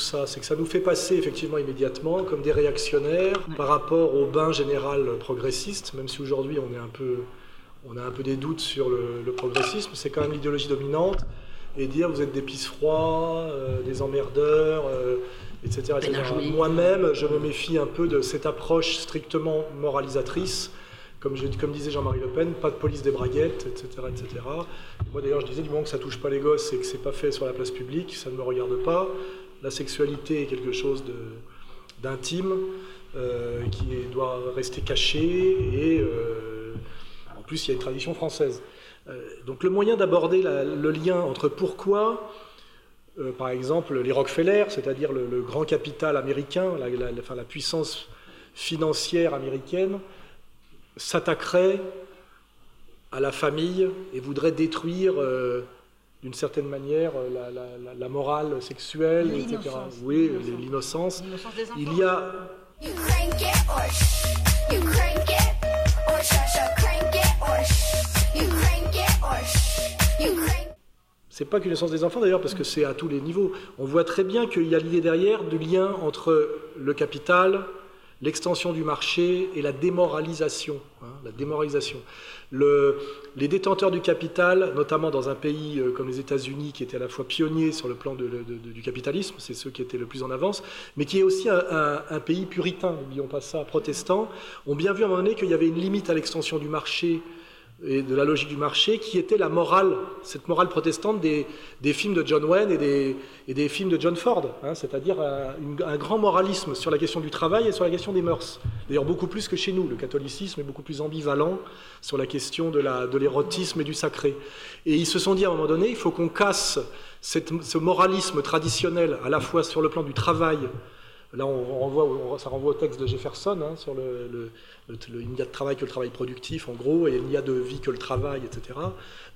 ça C'est que ça nous fait passer effectivement immédiatement comme des réactionnaires par rapport au bain général progressiste, même si aujourd'hui on, est un peu, on a un peu des doutes sur le, progressisme, c'est quand même l'idéologie dominante, et dire vous êtes des pisse froids, euh, des emmerdeurs, etc. Moi-même, je me méfie un peu de cette approche strictement moralisatrice comme, comme disait Jean-Marie Le Pen, pas de police des braguettes, etc. etc. moi d'ailleurs je disais du moment que ça touche pas les gosses et que c'est pas fait sur la place publique, ça ne me regarde pas. La sexualité est quelque chose d'intime euh, qui doit rester caché et euh, en plus il y a une tradition française. Euh, donc le moyen d'aborder le lien entre pourquoi par exemple, les Rockefeller, c'est-à-dire le, grand capital américain, la, puissance financière américaine, s'attaquerait à la famille et voudrait détruire d'une certaine manière euh, la, morale sexuelle, etc. Oui, l'innocence. Il y a. C'est pas qu'une naissance des enfants d'ailleurs, parce que c'est à tous les niveaux. On voit très bien qu'il y a l'idée derrière du lien entre le capital, l'extension du marché et la démoralisation. Hein, la démoralisation. Les détenteurs du capital, notamment dans un pays euh, comme les États-Unis, qui était à la fois pionnier sur le plan du capitalisme, c'est ceux qui étaient le plus en avance, mais qui est aussi un, un pays puritain, n'oublions pas ça, protestant, ont bien vu à un moment donné qu'il y avait une limite à l'extension du marché et de la logique du marché, qui était la morale, cette morale protestante des, films de John Wayne et des, films de John Ford, hein, c'est-à-dire un, grand moralisme sur la question du travail et sur la question des mœurs. D'ailleurs, beaucoup plus que chez nous. Le catholicisme est beaucoup plus ambivalent sur la question de l'érotisme et du sacré. Et ils se sont dit à un moment donné, il faut qu'on casse ce moralisme traditionnel, à la fois sur le plan du travail, Là, on renvoie, ça renvoie au texte de Jefferson hein, sur le, il n'y a de travail que le travail productif, en gros, et il n'y a de vie que le travail, etc.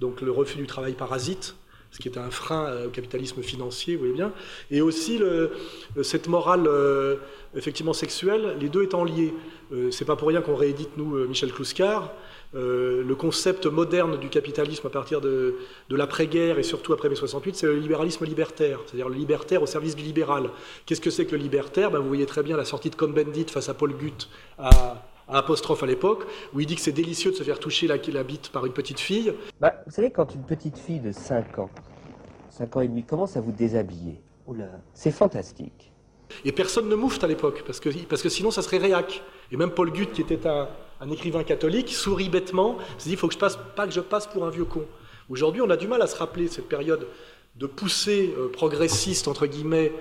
Donc le refus du travail parasite, ce qui est un frein euh, au capitalisme financier, vous voyez bien, et aussi cette morale euh, effectivement sexuelle, les deux étant liés. Euh, c'est pas pour rien qu'on réédite nous Michel Clouscar, euh, le concept moderne du capitalisme à partir de, l'après-guerre et surtout après mai 68, c'est le libéralisme libertaire, c'est-à-dire le libertaire au service du libéral. Qu'est-ce que c'est que le libertaire? Ben, Vous voyez très bien la sortie de Cohn-Bendit face à Paul Gutt à, apostrophe à l'époque, où il dit que c'est délicieux de se faire toucher la, la bite par une petite fille. Bah, vous savez, quand une petite fille de 5 ans, 5 ans et demi, commence à vous déshabiller, c'est fantastique. Et personne ne moufte à l'époque, parce que, parce que sinon ça serait réac. Et même Paul Gutt, qui était un, un écrivain catholique, sourit bêtement, se dit il faut que je passe, pas que je passe pour un vieux con. Aujourd'hui, on a du mal à se rappeler cette période de poussée euh, progressiste, entre guillemets,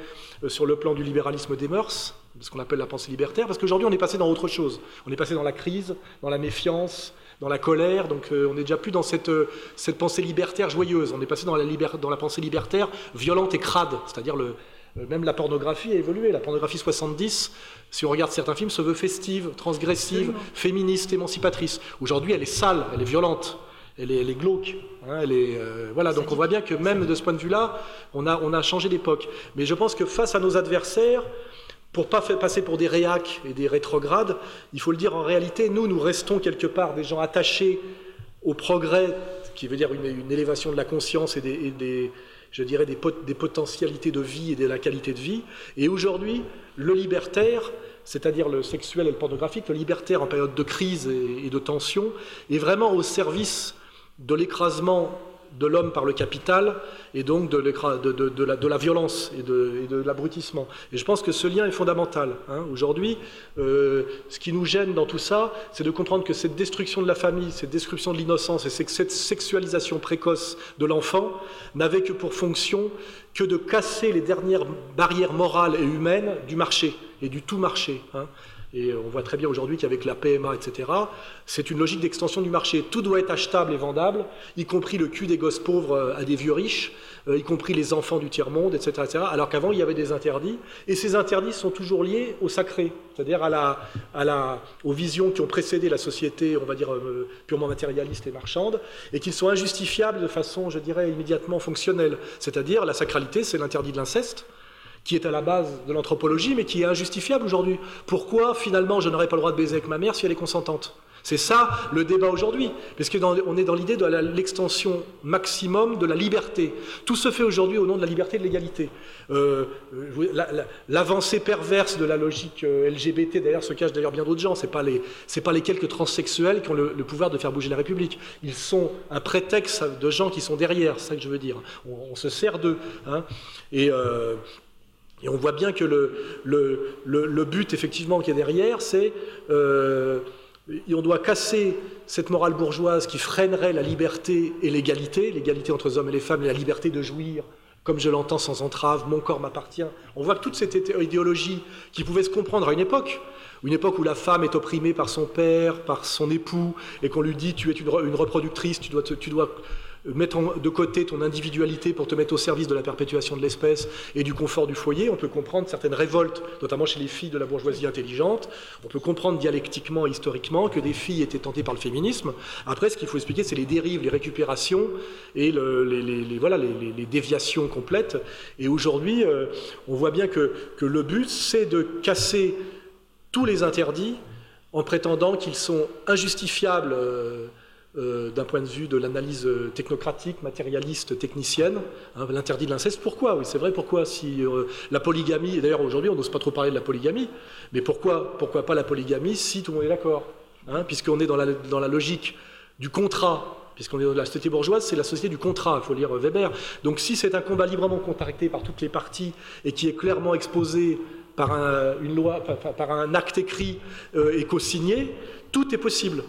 euh, sur le plan du libéralisme des mœurs, ce qu'on appelle la pensée libertaire, parce qu'aujourd'hui, on est passé dans autre chose. On est passé dans la crise, dans la méfiance, dans la colère, donc euh, on n'est déjà plus dans cette, cette pensée libertaire joyeuse, on est passé dans la, dans la pensée libertaire violente et crade, c'est-à-dire le, même la pornographie a évolué. La pornographie 70, si on regarde certains films, se veut festive, transgressive, féministe, émancipatrice. Aujourd'hui, elle est sale, elle est violente, elle est, glauque. Hein, elle est, euh, voilà, donc on voit bien que même de ce point de vue-là, on a, on a changé d'époque. Mais je pense que face à nos adversaires, pour pas passer pour des réacs et des rétrogrades, il faut le dire en réalité, nous, nous restons quelque part des gens attachés au progrès, qui veut dire une, élévation de la conscience et des je dirais, des, potentialités de vie et de la qualité de vie. Et aujourd'hui, le libertaire, c'est-à-dire le sexuel et le pornographique, le libertaire en période de crise et de tension, est vraiment au service de l'écrasement de l'homme par le capital et donc de, la, violence et de, l'abrutissement. Et je pense que ce lien est fondamental. Hein. Aujourd'hui, euh, ce qui nous gêne dans tout ça, c'est de comprendre que cette destruction de la famille, cette destruction de l'innocence et cette sexualisation précoce de l'enfant n'avait que pour fonction que de casser les dernières barrières morales et humaines du marché et du tout marché. Hein. Et on voit très bien aujourd'hui qu'avec la PMA, etc., c'est une logique d'extension du marché. Tout doit être achetable et vendable, y compris le cul des gosses pauvres euh, à des vieux riches, euh, y compris les enfants du tiers-monde, etc., etc., Alors qu'avant, il y avait des interdits. Et ces interdits sont toujours liés au sacré, c'est-à-dire à la, à la, aux visions qui ont précédé la société, on va dire, euh, purement matérialiste et marchande, et qui sont injustifiables de façon, je dirais, immédiatement fonctionnelle. C'est-à-dire, la sacralité, c'est l'interdit de l'inceste qui est à la base de l'anthropologie, mais qui est injustifiable aujourd'hui. Pourquoi finalement je n'aurais pas le droit de baiser avec ma mère si elle est consentante? C'est ça le débat aujourd'hui, parce qu'on est dans l'idée de l'extension maximum de la liberté. Tout se fait aujourd'hui au nom de la liberté et de l'égalité. Euh, l'avancée perverse de la logique euh, LGBT, d'ailleurs, se cache d'ailleurs bien d'autres gens. Ce pas, les, pas les quelques transsexuels qui ont le, pouvoir de faire bouger la République. Ils sont un prétexte de gens qui sont derrière, c'est ça que je veux dire. On, se sert d'eux. Hein. Et. Euh, et on voit bien que le, but, effectivement, qui est derrière, c'est et on doit casser cette morale bourgeoise qui freinerait la liberté et l'égalité, l'égalité entre hommes et les femmes, et la liberté de jouir, comme je l'entends, sans entrave, mon corps m'appartient. On voit que toute cette idéologie qui pouvait se comprendre à une époque, une époque où la femme est opprimée par son père, par son époux, et qu'on lui dit tu es une, reproductrice, tu dois, tu dois mettre de côté ton individualité pour te mettre au service de la perpétuation de l'espèce et du confort du foyer. On peut comprendre certaines révoltes, notamment chez les filles de la bourgeoisie intelligente. On peut comprendre dialectiquement historiquement que des filles étaient tentées par le féminisme. Après, ce qu'il faut expliquer, c'est les dérives, les récupérations et les, voilà, les, déviations complètes. Et aujourd'hui, euh, on voit bien que, que le but, c'est de casser tous les interdits en prétendant qu'ils sont injustifiables. Euh, euh, d'un point de vue de l'analyse technocratique, matérialiste, technicienne, hein, l'interdit de l'inceste. Pourquoi? Oui, c'est vrai, pourquoi Si euh, la polygamie, et d'ailleurs aujourd'hui on n'ose pas trop parler de la polygamie, mais pourquoi, pourquoi pas la polygamie si tout le monde est d'accord hein, Puisqu'on est dans la, dans la logique du contrat, puisqu'on est dans la société bourgeoise, c'est la société du contrat, il faut lire Weber. Donc si c'est un combat librement contracté par toutes les parties et qui est clairement exposé par un, une loi, par, un acte écrit euh, et co-signé, tout est possible.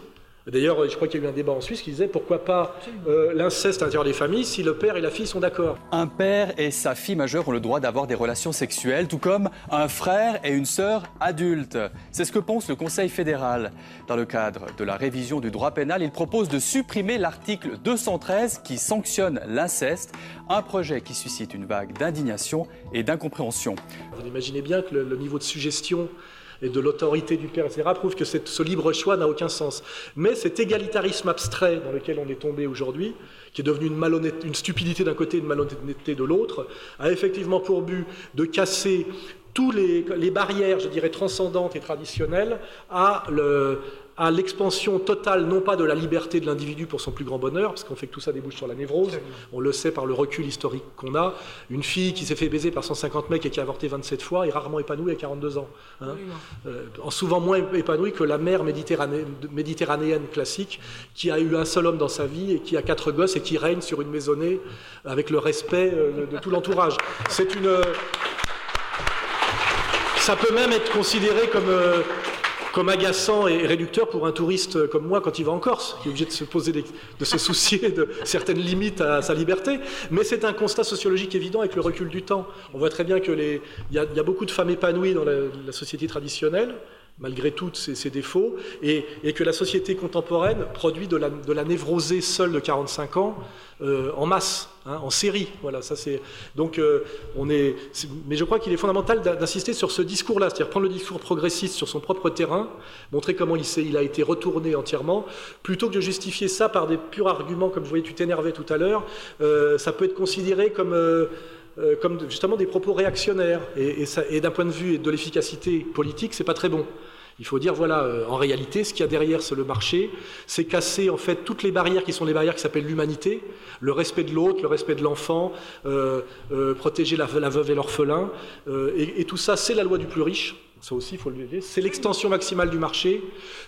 D'ailleurs, je crois qu'il y a eu un débat en Suisse qui disait pourquoi pas euh, l'inceste à l'intérieur des familles si le père et la fille sont d'accord. Un père et sa fille majeure ont le droit d'avoir des relations sexuelles, tout comme un frère et une sœur adultes. C'est ce que pense le Conseil fédéral. Dans le cadre de la révision du droit pénal, il propose de supprimer l'article 213 qui sanctionne l'inceste, un projet qui suscite une vague d'indignation et d'incompréhension. Vous imaginez bien que le niveau de suggestion et de l'autorité du père, etc., prouve que ce libre choix n'a aucun sens. Mais cet égalitarisme abstrait dans lequel on est tombé aujourd'hui, qui est devenu une, une stupidité d'un côté et une malhonnêteté de l'autre, a effectivement pour but de casser toutes les, barrières, je dirais, transcendantes et traditionnelles à le, à l'expansion totale, non pas de la liberté de l'individu pour son plus grand bonheur, parce qu'on fait que tout ça débouche sur la névrose, on le sait par le recul historique qu'on a, une fille qui s'est fait baiser par 150 mecs et qui a avorté 27 fois est rarement épanouie à 42 ans. Hein. Euh, souvent moins épanouie que la mère méditerranéenne classique, qui a eu un seul homme dans sa vie et qui a quatre gosses et qui règne sur une maisonnée avec le respect euh, de tout l'entourage. C'est une... Ça peut même être considéré comme... Comme agaçant et réducteur pour un touriste comme moi quand il va en Corse, qui est obligé de se poser, de se soucier de certaines limites à sa liberté. Mais c'est un constat sociologique évident avec le recul du temps. On voit très bien que les, il y, a beaucoup de femmes épanouies dans la société traditionnelle, malgré tous ses, défauts, et, que la société contemporaine produit de la, névrosée seule de 45 ans euh, en masse, hein, en série. Voilà, ça c'est. Donc, euh, on est. Mais je crois qu'il est fondamental d'insister sur ce discours-là, c'est-à-dire prendre le discours progressiste sur son propre terrain, montrer comment il, il a été retourné entièrement, plutôt que de justifier ça par des purs arguments, comme je voyais, tu t'énervais tout à l'heure. Euh, ça peut être considéré comme euh, comme justement des propos réactionnaires. Et, d'un point de vue de l'efficacité politique, c'est pas très bon. Il faut dire, voilà, euh, en réalité, ce qu'il y a derrière, c'est le marché, c'est casser en fait toutes les barrières qui sont les barrières qui s'appellent l'humanité, le respect de l'autre, le respect de l'enfant, euh, protéger la, veuve et l'orphelin, et, et, tout ça, c'est la loi du plus riche, ça aussi, il faut le dire, c'est l'extension maximale du marché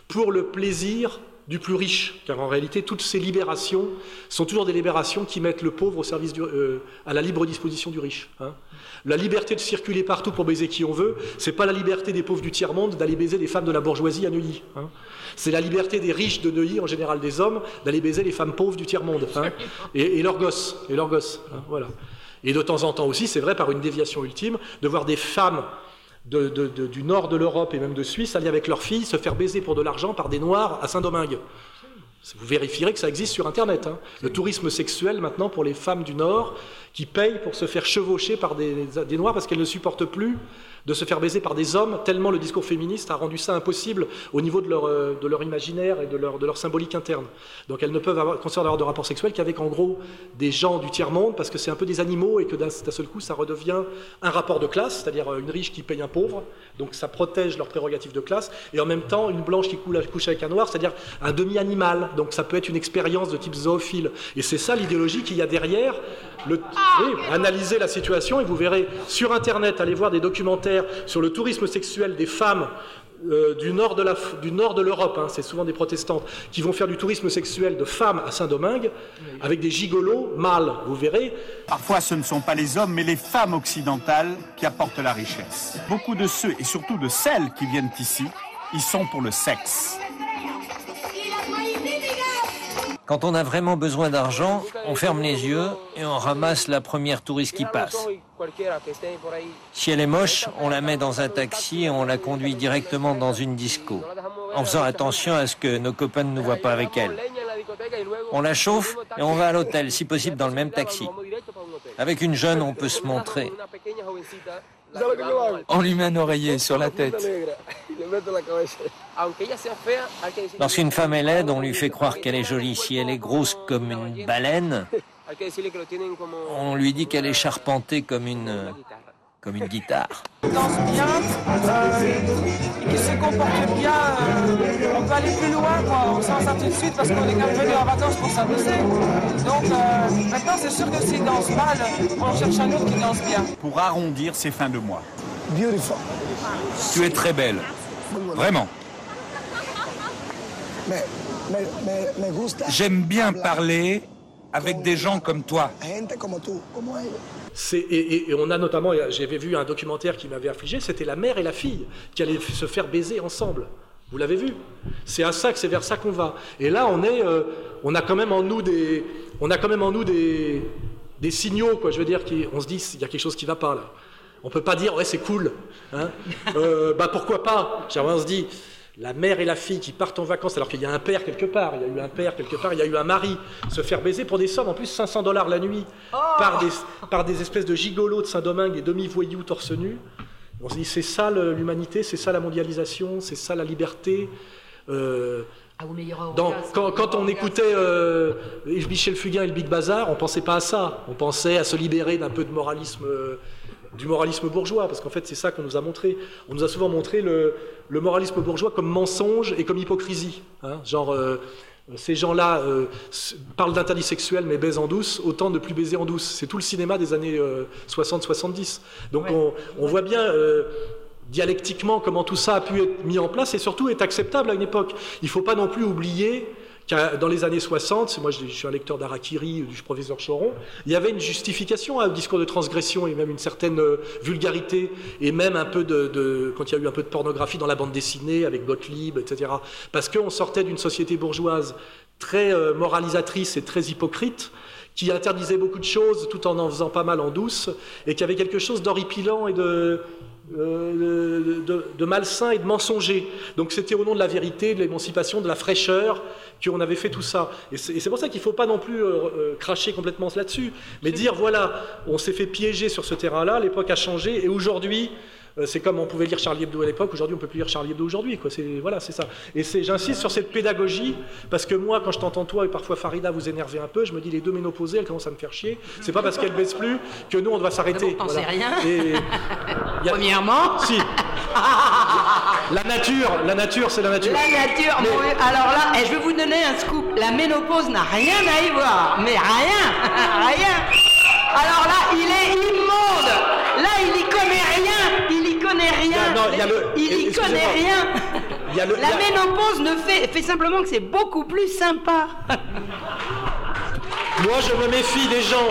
pour le plaisir du plus riche, car en réalité, toutes ces libérations sont toujours des libérations qui mettent le pauvre au service du, euh, à la libre disposition du riche. Hein. La liberté de circuler partout pour baiser qui on veut, c'est pas la liberté des pauvres du tiers-monde d'aller baiser les femmes de la bourgeoisie à Neuilly. Hein. C'est la liberté des riches de Neuilly, en général des hommes, d'aller baiser les femmes pauvres du tiers-monde hein, et, leurs gosses. Et leurs gosses voilà. Et de temps en temps aussi, c'est vrai, par une déviation ultime, de voir des femmes du nord de l'Europe et même de Suisse aller avec leurs filles se faire baiser pour de l'argent par des Noirs à Saint-Domingue. Vous vérifierez que ça existe sur Internet. Hein. Le tourisme sexuel maintenant pour les femmes du Nord qui payent pour se faire chevaucher par des, des Noirs parce qu'elles ne supportent plus de se faire baiser par des hommes, tellement le discours féministe a rendu ça impossible au niveau de leur, euh, imaginaire et de leur, symbolique interne. Donc elles ne peuvent avoir, avoir de rapports sexuels qu'avec en gros des gens du tiers-monde, parce que c'est un peu des animaux et que d'un seul coup ça redevient un rapport de classe, c'est-à-dire euh, une riche qui paye un pauvre, donc ça protège leurs prérogatives de classe, et en même temps une blanche qui couche avec un noir, c'est-à-dire un demi-animal, donc ça peut être une expérience de type zoophile. Et c'est ça l'idéologie qu'il y a derrière. Analysez la situation et vous verrez sur Internet, allez voir des documentaires sur le tourisme sexuel des femmes euh, du nord de l'Europe, hein, c'est souvent des protestantes, qui vont faire du tourisme sexuel de femmes à Saint-Domingue, avec des gigolos mâles, vous verrez. Parfois, ce ne sont pas les hommes, mais les femmes occidentales qui apportent la richesse. Beaucoup de ceux, et surtout de celles qui viennent ici, y sont pour le sexe. Quand on a vraiment besoin d'argent, on ferme les yeux et on ramasse la première touriste qui passe. Si elle est moche, on la met dans un taxi et on la conduit directement dans une disco, en faisant attention à ce que nos copains ne nous voient pas avec elle. On la chauffe et on va à l'hôtel, si possible dans le même taxi. Avec une jeune, on peut se montrer. On lui met un oreiller sur la tête. Lorsqu'une femme est laide, on lui fait croire qu'elle est jolie. Si elle est grosse comme une baleine, on lui dit qu'elle est charpentée comme une comme une guitare. danse bien, euh, qui se comporte bien, euh, on peut aller plus loin, quoi. on sent ça tout de suite parce qu'on est quand même venu en vacances pour s'amuser. Donc euh, maintenant c'est sûr que s'il danse mal, on cherche un autre qui danse bien. Pour arrondir ses fins de mois. Tu es très belle. Vraiment. J'aime bien parler avec des gens comme toi. Et, et, on a notamment, j'avais vu un documentaire qui m'avait affligé, c'était la mère et la fille qui allaient se faire baiser ensemble. Vous l'avez vu? C'est à ça que c'est vers ça qu'on va. Et là, on est, euh, on a quand même en nous des, on a quand même en nous des, des signaux, quoi. Je veux dire, qui, on se dit, il y a quelque chose qui va pas là. On peut pas dire, ouais, c'est cool. Hein euh, bah pourquoi pas? On se dit, la mère et la fille qui partent en vacances alors qu'il y a un père quelque part, il y a eu un père quelque part, il y a eu un mari, se faire baiser pour des sommes, en plus 500 dollars la nuit, oh par, des, par des espèces de gigolos de Saint-Domingue et demi-voyous torse nu. On se dit, c'est ça l'humanité, c'est ça la mondialisation, c'est ça la liberté. Euh, ah, quand, on écoutait euh, Michel Fugain et le Big Bazar, on pensait pas à ça. On pensait à se libérer d'un peu de moralisme euh, du moralisme bourgeois, parce qu'en fait c'est ça qu'on nous a montré. On nous a souvent montré le, moralisme bourgeois comme mensonge et comme hypocrisie. Hein. genre, euh, ces gens-là euh, parlent d'interdit sexuel mais baisent en douce, autant de plus baiser en douce. C'est tout le cinéma des années 60-70. Euh, Donc on, voit bien dialectiquement comment tout ça a pu être mis en place et surtout est acceptable à une époque. Il ne faut pas non plus oublier dans les années 60, moi je, suis un lecteur d'Arakiri du professeur Choron, il y avait une justification au discours de transgression et même une certaine euh, vulgarité et même un peu de, quand il y a eu un peu de pornographie dans la bande dessinée avec Gottlieb, etc. Parce qu'on sortait d'une société bourgeoise très euh, moralisatrice et très hypocrite qui interdisait beaucoup de choses tout en en faisant pas mal en douce et qui avait quelque chose d'horripilant et de euh, de, malsain et de mensonger. Donc c'était au nom de la vérité, de l'émancipation, de la fraîcheur qu'on avait fait tout ça. Et c'est pour ça qu'il ne faut pas non plus euh, euh, cracher complètement là-dessus, mais dire voilà, on s'est fait piéger sur ce terrain-là, l'époque a changé, et aujourd'hui, c'est comme on pouvait lire Charlie Hebdo à l'époque, aujourd'hui on peut plus lire Charlie Hebdo aujourd'hui. Quoi. Voilà, c'est ça. Et j'insiste sur cette pédagogie, parce que moi, quand je t'entends toi et parfois Farida vous énerver un peu, je me dis les deux ménopausées, elles commencent à me faire chier. C'est pas parce qu'elles baissent plus que nous on doit s'arrêter. On voilà. rien. Premièrement. Si. la nature, la nature, c'est la nature. La nature. alors là, et eh, je vais vous donner un scoop. La ménopause n'a rien à y voir, mais rien, rien. Alors là, il est immonde. Là, il y connaît rien. Il y connaît rien. il, y connaît rien. la ménopause ne fait, fait simplement que c'est beaucoup plus sympa. Moi, je me méfie des gens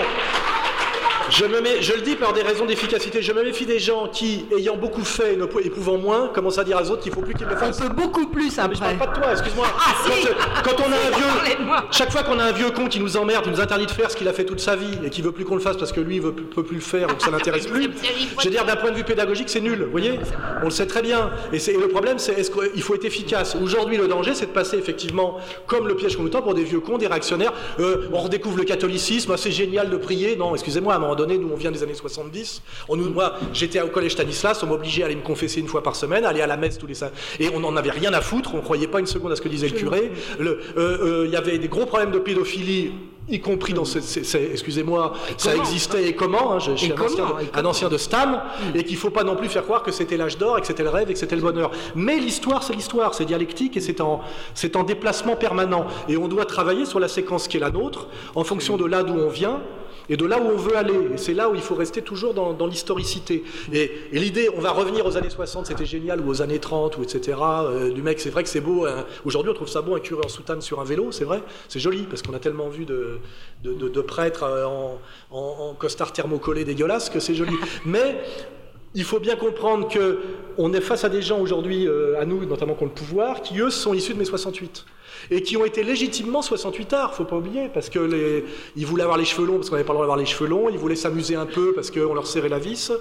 Je, me mets, je le dis par des raisons d'efficacité. Je me méfie des gens qui, ayant beaucoup fait et ne pouvant moins, commencent à dire aux autres qu'il faut plus qu'ils le fassent. On peut beaucoup plus après. Mais je parle pas de toi, excuse-moi. Ah, si quand, on a un vieux, chaque fois qu'on a un vieux con qui nous emmerde, qui nous interdit de faire ce qu'il a fait toute sa vie et qui veut plus qu'on le fasse parce que lui ne peut plus le faire ou que ça n'intéresse plus. Je veux dire, d'un point de vue pédagogique, c'est nul. Vous voyez On le sait très bien. Et, le problème, c'est est-ce qu'il faut être efficace? Aujourd'hui, le danger, c'est de passer effectivement comme le piège qu'on nous tend pour des vieux cons, des réactionnaires. Euh, on redécouvre le catholicisme, ah, c'est génial de prier. Non, excusez-moi, à un moment donné, nous on vient des années 70. On nous, moi, j'étais au collège Stanislas, on m'obligeait à aller me confesser une fois par semaine, aller à la messe tous les et on n'en avait rien à foutre. On croyait pas une seconde à ce que disait le curé. Euh, euh, il y avait des gros problèmes de pédophilie y compris dans ce, excusez-moi, ça existait et comment, hein, je, suis un, ancien, de Stam, et qu'il ne faut pas non plus faire croire que c'était l'âge d'or, et que c'était le rêve, et que c'était le bonheur. Mais l'histoire, c'est l'histoire, c'est dialectique, et c'est en, en déplacement permanent. Et on doit travailler sur la séquence qui est la nôtre, en fonction de là d'où on vient, et de là où on veut aller. Et c'est là où il faut rester toujours dans, l'historicité. Et, l'idée, on va revenir aux années 60, c'était génial, ou aux années 30, ou etc. Euh, du mec, c'est vrai que c'est beau. Hein. Aujourd'hui, on trouve ça beau, un curé en soutane sur un vélo, c'est vrai. C'est joli, parce qu'on a tellement vu de, de, prêtres euh, en, en, costard thermocollé dégueulasse que c'est joli. Mais il faut bien comprendre que on est face à des gens aujourd'hui, euh, à nous, notamment qui ont le pouvoir, qui eux sont issus de mai 68 et qui ont été légitimement 68 arts, faut pas oublier, parce que les, ils voulaient avoir les cheveux longs parce qu'on n'avait pas le droit d'avoir les cheveux longs, ils voulaient s'amuser un peu parce qu'on leur serrait la vis,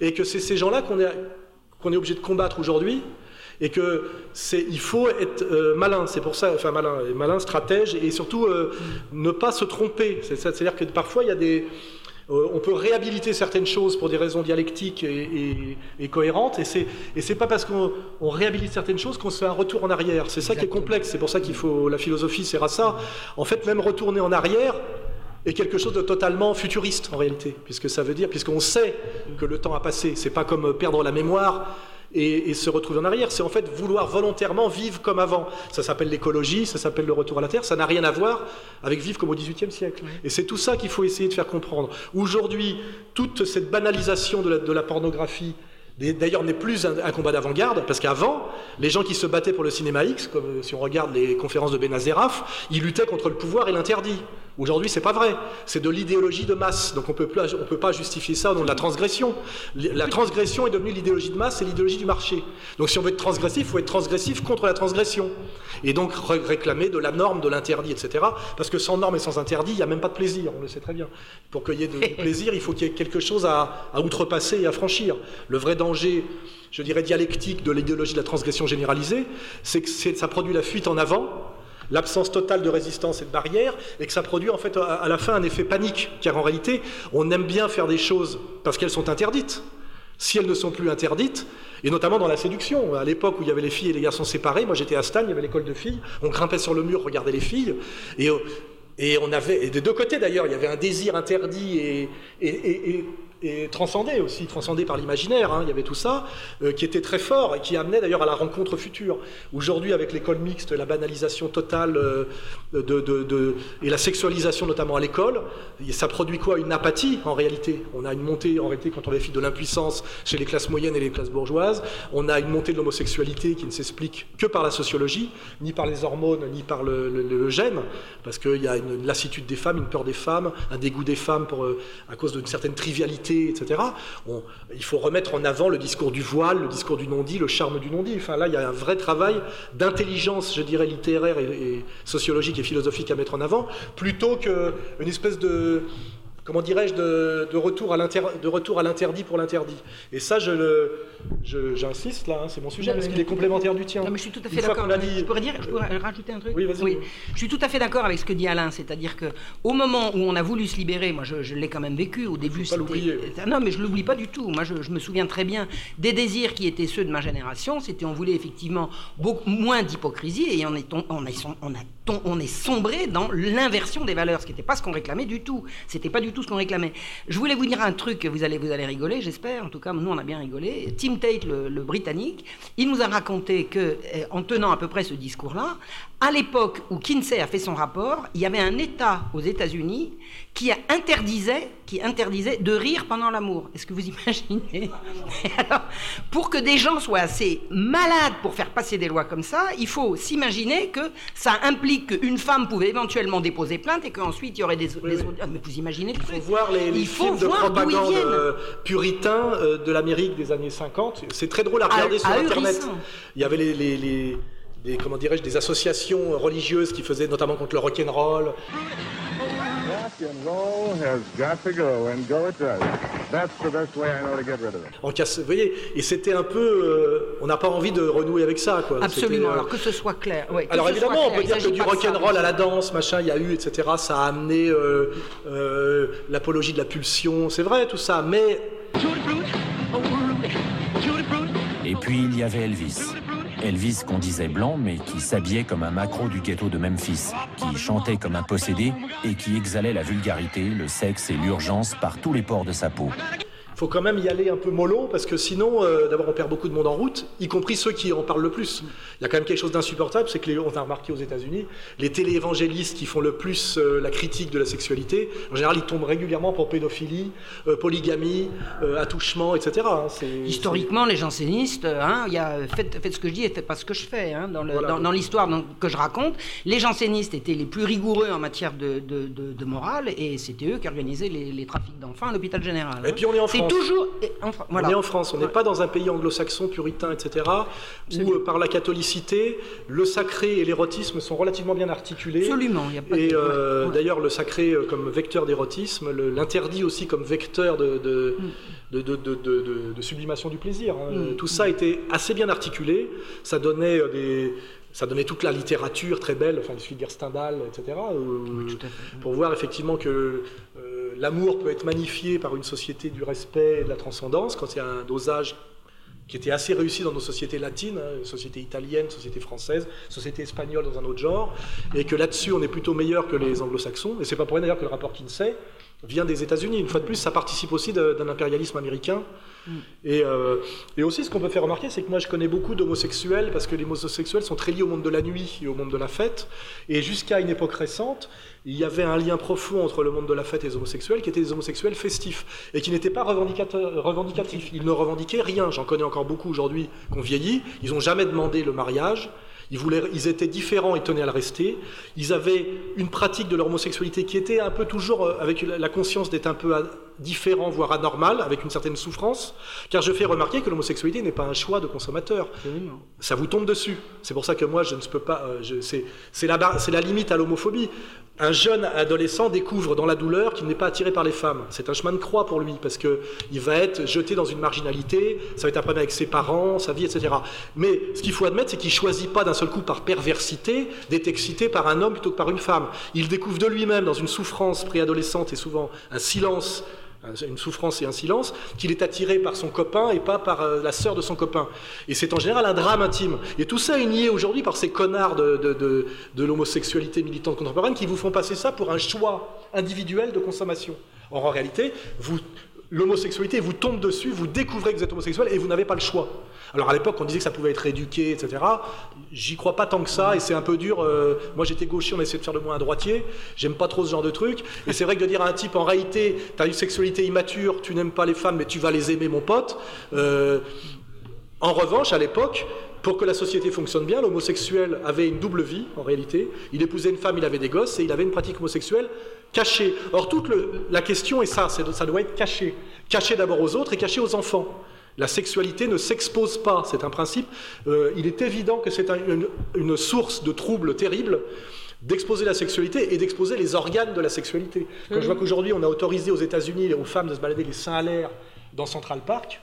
et que c'est ces gens-là qu'on est, qu'on est obligé de combattre aujourd'hui, et que c'est, il faut être euh, malin, c'est pour ça, enfin malin, malin, stratège, et surtout euh, ne pas se tromper. C'est-à-dire que parfois il y a des euh, on peut réhabiliter certaines choses pour des raisons dialectiques et, cohérentes, et c'est n'est pas parce qu'on réhabilite certaines choses qu'on se fait un retour en arrière. C'est ça qui est complexe. C'est pour ça qu'il faut la philosophie sert à ça. En fait, même retourner en arrière est quelque chose de totalement futuriste en réalité, puisque ça veut dire, puisqu'on sait que le temps a passé. C'est pas comme perdre la mémoire et, se retrouver en arrière. C'est en fait vouloir volontairement vivre comme avant. Ça s'appelle l'écologie, ça s'appelle le retour à la Terre. Ça n'a rien à voir avec vivre comme au XVIIIe siècle. Et c'est tout ça qu'il faut essayer de faire comprendre. Aujourd'hui, toute cette banalisation de la pornographie d'ailleurs n'est plus un, combat d'avant-garde, parce qu'avant, les gens qui se battaient pour le cinéma X, comme euh, si on regarde les conférences de Benazeraf, ils luttaient contre le pouvoir et l'interdit. Aujourd'hui, c'est pas vrai. C'est de l'idéologie de masse. Donc on peut peut pas justifier ça au nom de la transgression. La transgression est devenue l'idéologie de masse, c'est l'idéologie du marché. Donc si on veut être transgressif, il faut être transgressif contre la transgression. Et donc réclamer de la norme, de l'interdit, etc. Parce que sans norme et sans interdit, il n'y a même pas de plaisir, on le sait très bien. Pour qu'il y ait de, plaisir, il faut qu'il y ait quelque chose à, à outrepasser et à franchir. Le vrai danger, je dirais, dialectique de l'idéologie de la transgression généralisée, c'est que ça produit la fuite en avant, l'absence totale de résistance et de barrière, et que ça produit en fait à la fin un effet panique, car en réalité, on aime bien faire des choses parce qu'elles sont interdites. Si elles ne sont plus interdites, et notamment dans la séduction, à l'époque où il y avait les filles et les garçons séparés, moi j'étais à Stan, il y avait l'école de filles, on grimpait sur le mur, regardait les filles, et, et on avait, et des deux côtés d'ailleurs, il y avait un désir interdit et transcendé aussi, transcendé par l'imaginaire, hein, il y avait tout ça, euh, qui était très fort et qui amenait d'ailleurs à la rencontre future. Aujourd'hui, avec l'école mixte, la banalisation totale euh, de, et la sexualisation notamment à l'école, ça produit quoi? Une apathie en réalité. On a une montée en réalité quand on vérifie de l'impuissance chez les classes moyennes et les classes bourgeoises. On a une montée de l'homosexualité qui ne s'explique que par la sociologie, ni par les hormones, ni par le, gène, parce qu'il y a une, lassitude des femmes, une peur des femmes, un dégoût des femmes pour, euh, à cause d'une certaine trivialité etc. il faut remettre en avant le discours du voile, le discours du non-dit, le charme du non-dit. Enfin, là, il y a un vrai travail d'intelligence, je dirais, littéraire et, sociologique et philosophique à mettre en avant, plutôt qu'une espèce de comment dirais-je, de, retour à l'interdit pour l'interdit. Et ça, je j'insiste là, hein, c'est mon sujet, parce qu'il est complémentaire du tien. Non, mais je suis tout à fait d'accord. Je pourrais dire, je pourrais rajouter un truc Oui, vas-y. Oui. Je suis tout à fait d'accord avec ce que dit Alain, c'est-à-dire que au moment où on a voulu se libérer, moi je, l'ai quand même vécu au début. Pas l'oublier. Non, mais je l'oublie pas du tout. Moi, je, me souviens très bien des désirs qui étaient ceux de ma génération. C'était, on voulait effectivement beaucoup moins d'hypocrisie et on est, on, on, on, a, on est sombré dans l'inversion des valeurs, ce qui n'était pas ce qu'on réclamait du tout. C'était pas du tout ce qu'on réclamait. Je voulais vous dire un truc, vous allez, vous allez rigoler, j'espère. En tout cas, nous, on a bien rigolé. Tim Tate, le, Britannique, il nous a raconté que, euh, en tenant à peu près ce discours-là, à l'époque où Kinsey a fait son rapport, il y avait un État aux États-Unis qui interdisait, qui interdisait de rire pendant l'amour. Est-ce que vous imaginez? Alors, pour que des gens soient assez malades pour faire passer des lois comme ça, il faut s'imaginer que ça implique qu'une femme pouvait éventuellement déposer plainte et qu'ensuite il y aurait des, Oui, oui. Ah, mais vous imaginez Il faut voir les, les Il faut films de voir d'où ils propagande euh, puritains euh, de l'Amérique des années 50. C'est très drôle à regarder Ah- sur Internet. Il y avait les, les- les- des, comment dirais-je, des associations religieuses qui faisaient notamment contre le rock'n'roll. Rock and roll has got to go, and go it does. That's the best way I know to get rid of it. En casse, vous voyez, et c'était un peu, euh, on n'a pas envie de renouer avec ça, quoi. Absolument, euh, alors que ce soit clair. ouais, que Alors évidemment, on peut dire que du rock'n'roll à la danse, machin, il y a eu, etc. Ça a amené euh, euh, l'apologie de la pulsion, c'est vrai tout ça, mais Et puis il y avait Elvis. Elvis qu'on disait blanc, mais qui s'habillait comme un macro du ghetto de Memphis, qui chantait comme un possédé et qui exhalait la vulgarité, le sexe et l'urgence par tous les pores de sa peau. Faut quand même y aller un peu mollo parce que sinon, euh, d'abord, on perd beaucoup de monde en route, y compris ceux qui en parlent le plus. Il y a quand même quelque chose d'insupportable, c'est que les, on a remarqué aux États-Unis, les téléévangélistes qui font le plus euh, la critique de la sexualité, en général, ils tombent régulièrement pour pédophilie, euh, polygamie, attouchement, etc. hein. Historiquement, les jansénistes, hein, il y a faites, faites ce que je dis et faites pas ce que je fais. hein, dans Voilà. l'histoire que je raconte, les jansénistes étaient les plus rigoureux en matière de, de- de- de morale et c'était eux qui organisaient les, les trafics d'enfants à l'hôpital général. Et hein. puis on est en C'est France. toujours. et en voilà. On est en France, on n'est Ouais. pas dans un pays anglo-saxon, puritain, etc., où euh, par la catholicité, le sacré et l'érotisme sont relativement bien articulés. Absolument, il y a pas Et de- euh, ouais, d'ailleurs, le sacré euh, comme vecteur d'érotisme, l'interdit aussi comme vecteur de, de, Mm. de, de- sublimation du plaisir. hein. Mm. Tout ça était assez bien articulé. Ça donnait des. Ça donnait toute la littérature très belle, enfin, il suffit de dire Stendhal, etc., où- pour voir effectivement que euh, l'amour peut être magnifié par une société du respect et de la transcendance quand il y a un dosage qui était assez réussi dans nos sociétés latines, hein, société italienne, société française, société espagnole dans un autre genre, et que là-dessus on est plutôt meilleur que les anglo-saxons, et c'est pas pour rien d'ailleurs que le rapport Kinsey vient des États-Unis. Une fois de plus, ça participe aussi d'un impérialisme américain. Et, euh, et aussi, ce qu'on peut faire remarquer, c'est que moi je connais beaucoup d'homosexuels, parce que les homosexuels sont très liés au monde de la nuit et au monde de la fête, et jusqu'à une époque récente, il y avait un lien profond entre le monde de la fête et les homosexuels, qui étaient des homosexuels festifs, et qui n'étaient pas revendicateur- revendicatifs. Ils ne revendiquaient rien. J'en connais encore beaucoup aujourd'hui qui ont vieilli. Ils n'ont jamais demandé le mariage. Ils, voulaient, ils étaient différents et tenaient à le rester. Ils avaient une pratique de leur homosexualité qui était un peu toujours euh, avec la conscience d'être un peu euh, différent, voire anormal, avec une certaine souffrance. Car je fais remarquer que l'homosexualité n'est pas un choix de consommateur. Ça vous tombe dessus. C'est pour ça que moi, je ne peux pas. euh, la, c'est la limite à l'homophobie. Un jeune adolescent découvre dans la douleur qu'il n'est pas attiré par les femmes. C'est un chemin de croix pour lui parce que il va être jeté dans une marginalité. Ça va être un problème avec ses parents, sa vie, etc. Mais ce qu'il faut admettre, c'est qu'il choisit pas d'un seul coup par perversité d'être excité par un homme plutôt que par une femme. Il découvre de lui-même dans une souffrance préadolescente et souvent un silence une souffrance et un silence, qu'il est attiré par son copain et pas par euh, la sœur de son copain. Et c'est en général un drame intime. Et tout ça est nié aujourd'hui par ces connards de, de, de- de l'homosexualité militante contemporaine qui vous font passer ça pour un choix individuel de consommation. Or, en réalité, vous, l'homosexualité vous tombe dessus, vous découvrez que vous êtes homosexuel et vous n'avez pas le choix. Alors à l'époque, on disait que ça pouvait être éduqué, etc. J'y crois pas tant que ça et c'est un peu dur. euh, moi, j'étais gaucher, on essayait de faire de moi un droitier. J'aime pas trop ce genre de truc. Et c'est vrai que de dire à un type, en réalité, tu as une sexualité immature, tu n'aimes pas les femmes, mais tu vas les aimer, mon pote. euh, en revanche, à l'époque, pour que la société fonctionne bien, l'homosexuel avait une double vie, en réalité. Il épousait une femme, il avait des gosses, et il avait une pratique homosexuelle cachée. Or, toute le- la question est ça, ça doit être caché. Caché d'abord aux autres et caché aux enfants. La sexualité ne s'expose pas, c'est un principe. Euh, il est évident que c'est un- une, une source de troubles terribles d'exposer la sexualité et d'exposer les organes de la sexualité. Quand je vois qu'aujourd'hui on a autorisé aux États-Unis aux femmes de se balader les seins à l'air dans Central Park,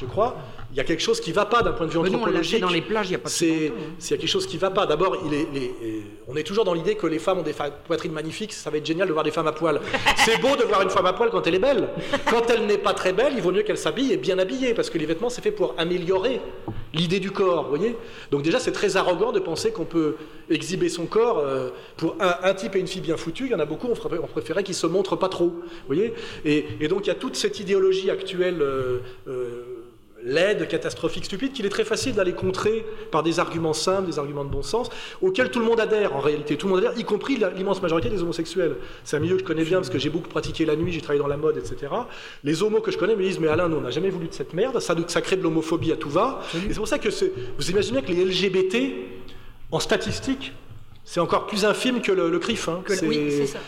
je crois, il y a quelque chose qui ne va pas d'un point de vue Mais nous, on anthropologique. dans les plages il y a pas si C'est hein. y a quelque chose qui ne va pas. D'abord, on est toujours dans l'idée que les femmes ont des poitrines magnifiques. Ça va être génial de voir des femmes à poil. C'est beau de voir une femme à poil quand elle est belle. Quand elle n'est pas très belle, il vaut mieux qu'elle s'habille et bien habillée, parce que les vêtements, c'est fait pour améliorer l'idée du corps. Vous voyez Donc déjà, c'est très arrogant de penser qu'on peut exhiber son corps euh, pour un, un type et une fille bien foutus. Il y en a beaucoup, on, ferait- on préférait qu'ils se montrent pas trop. Vous voyez et, et donc il y a toute cette idéologie actuelle. euh, euh, laide, catastrophique, stupide, qu'il est très facile d'aller contrer par des arguments simples, des arguments de bon sens, auxquels tout le monde adhère en réalité. Tout le monde adhère, y compris l'immense majorité des homosexuels. C'est un milieu que je connais bien parce que j'ai beaucoup pratiqué la nuit, j'ai travaillé dans la mode, etc. Les homos que je connais me disent Mais Alain, nous, on n'a jamais voulu de cette merde, ça, ça crée de l'homophobie à tout va. Et c'est pour ça que vous imaginez que les LGBT, en statistique, c'est encore plus infime que le, CRIF. Hein. oui, c'est ça.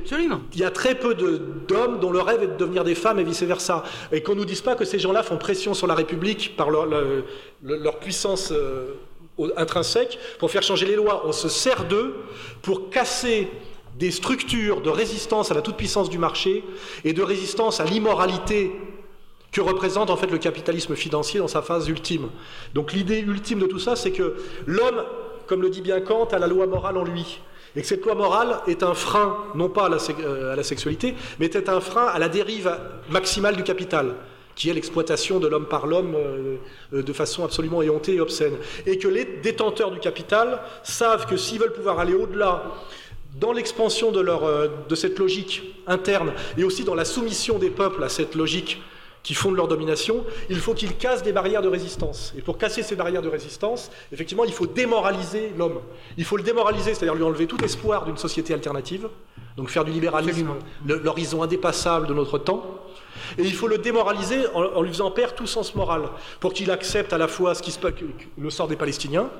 Absolument. Il y a très peu d'hommes dont le rêve est de devenir des femmes et vice-versa. Et qu'on ne nous dise pas que ces gens-là font pression sur la République par leur, leur, puissance euh, intrinsèque pour faire changer les lois. On se sert d'eux pour casser des structures de résistance à la toute-puissance du marché et de résistance à l'immoralité que représente en fait le capitalisme financier dans sa phase ultime. Donc l'idée ultime de tout ça, c'est que l'homme comme le dit bien Kant, à la loi morale en lui. Et que cette loi morale est un frein, non pas à la, euh, sexualité, mais est un frein à la dérive maximale du capital qui est l'exploitation de l'homme par l'homme euh, euh, de façon absolument éhontée et obscène. Et que les détenteurs du capital savent que s'ils veulent pouvoir aller au-delà dans l'expansion de, de cette logique interne et aussi dans la soumission des peuples à cette logique qui fondent leur domination, il faut qu'ils cassent des barrières de résistance. Et pour casser ces barrières de résistance, effectivement, il faut démoraliser l'homme. Il faut le démoraliser, c'est-à-dire lui enlever tout espoir d'une société alternative, donc faire du libéralisme l'horizon indépassable de notre temps. Et il faut le démoraliser en, lui faisant perdre tout sens moral, pour qu'il accepte à la fois ce qui se, le sort des Palestiniens,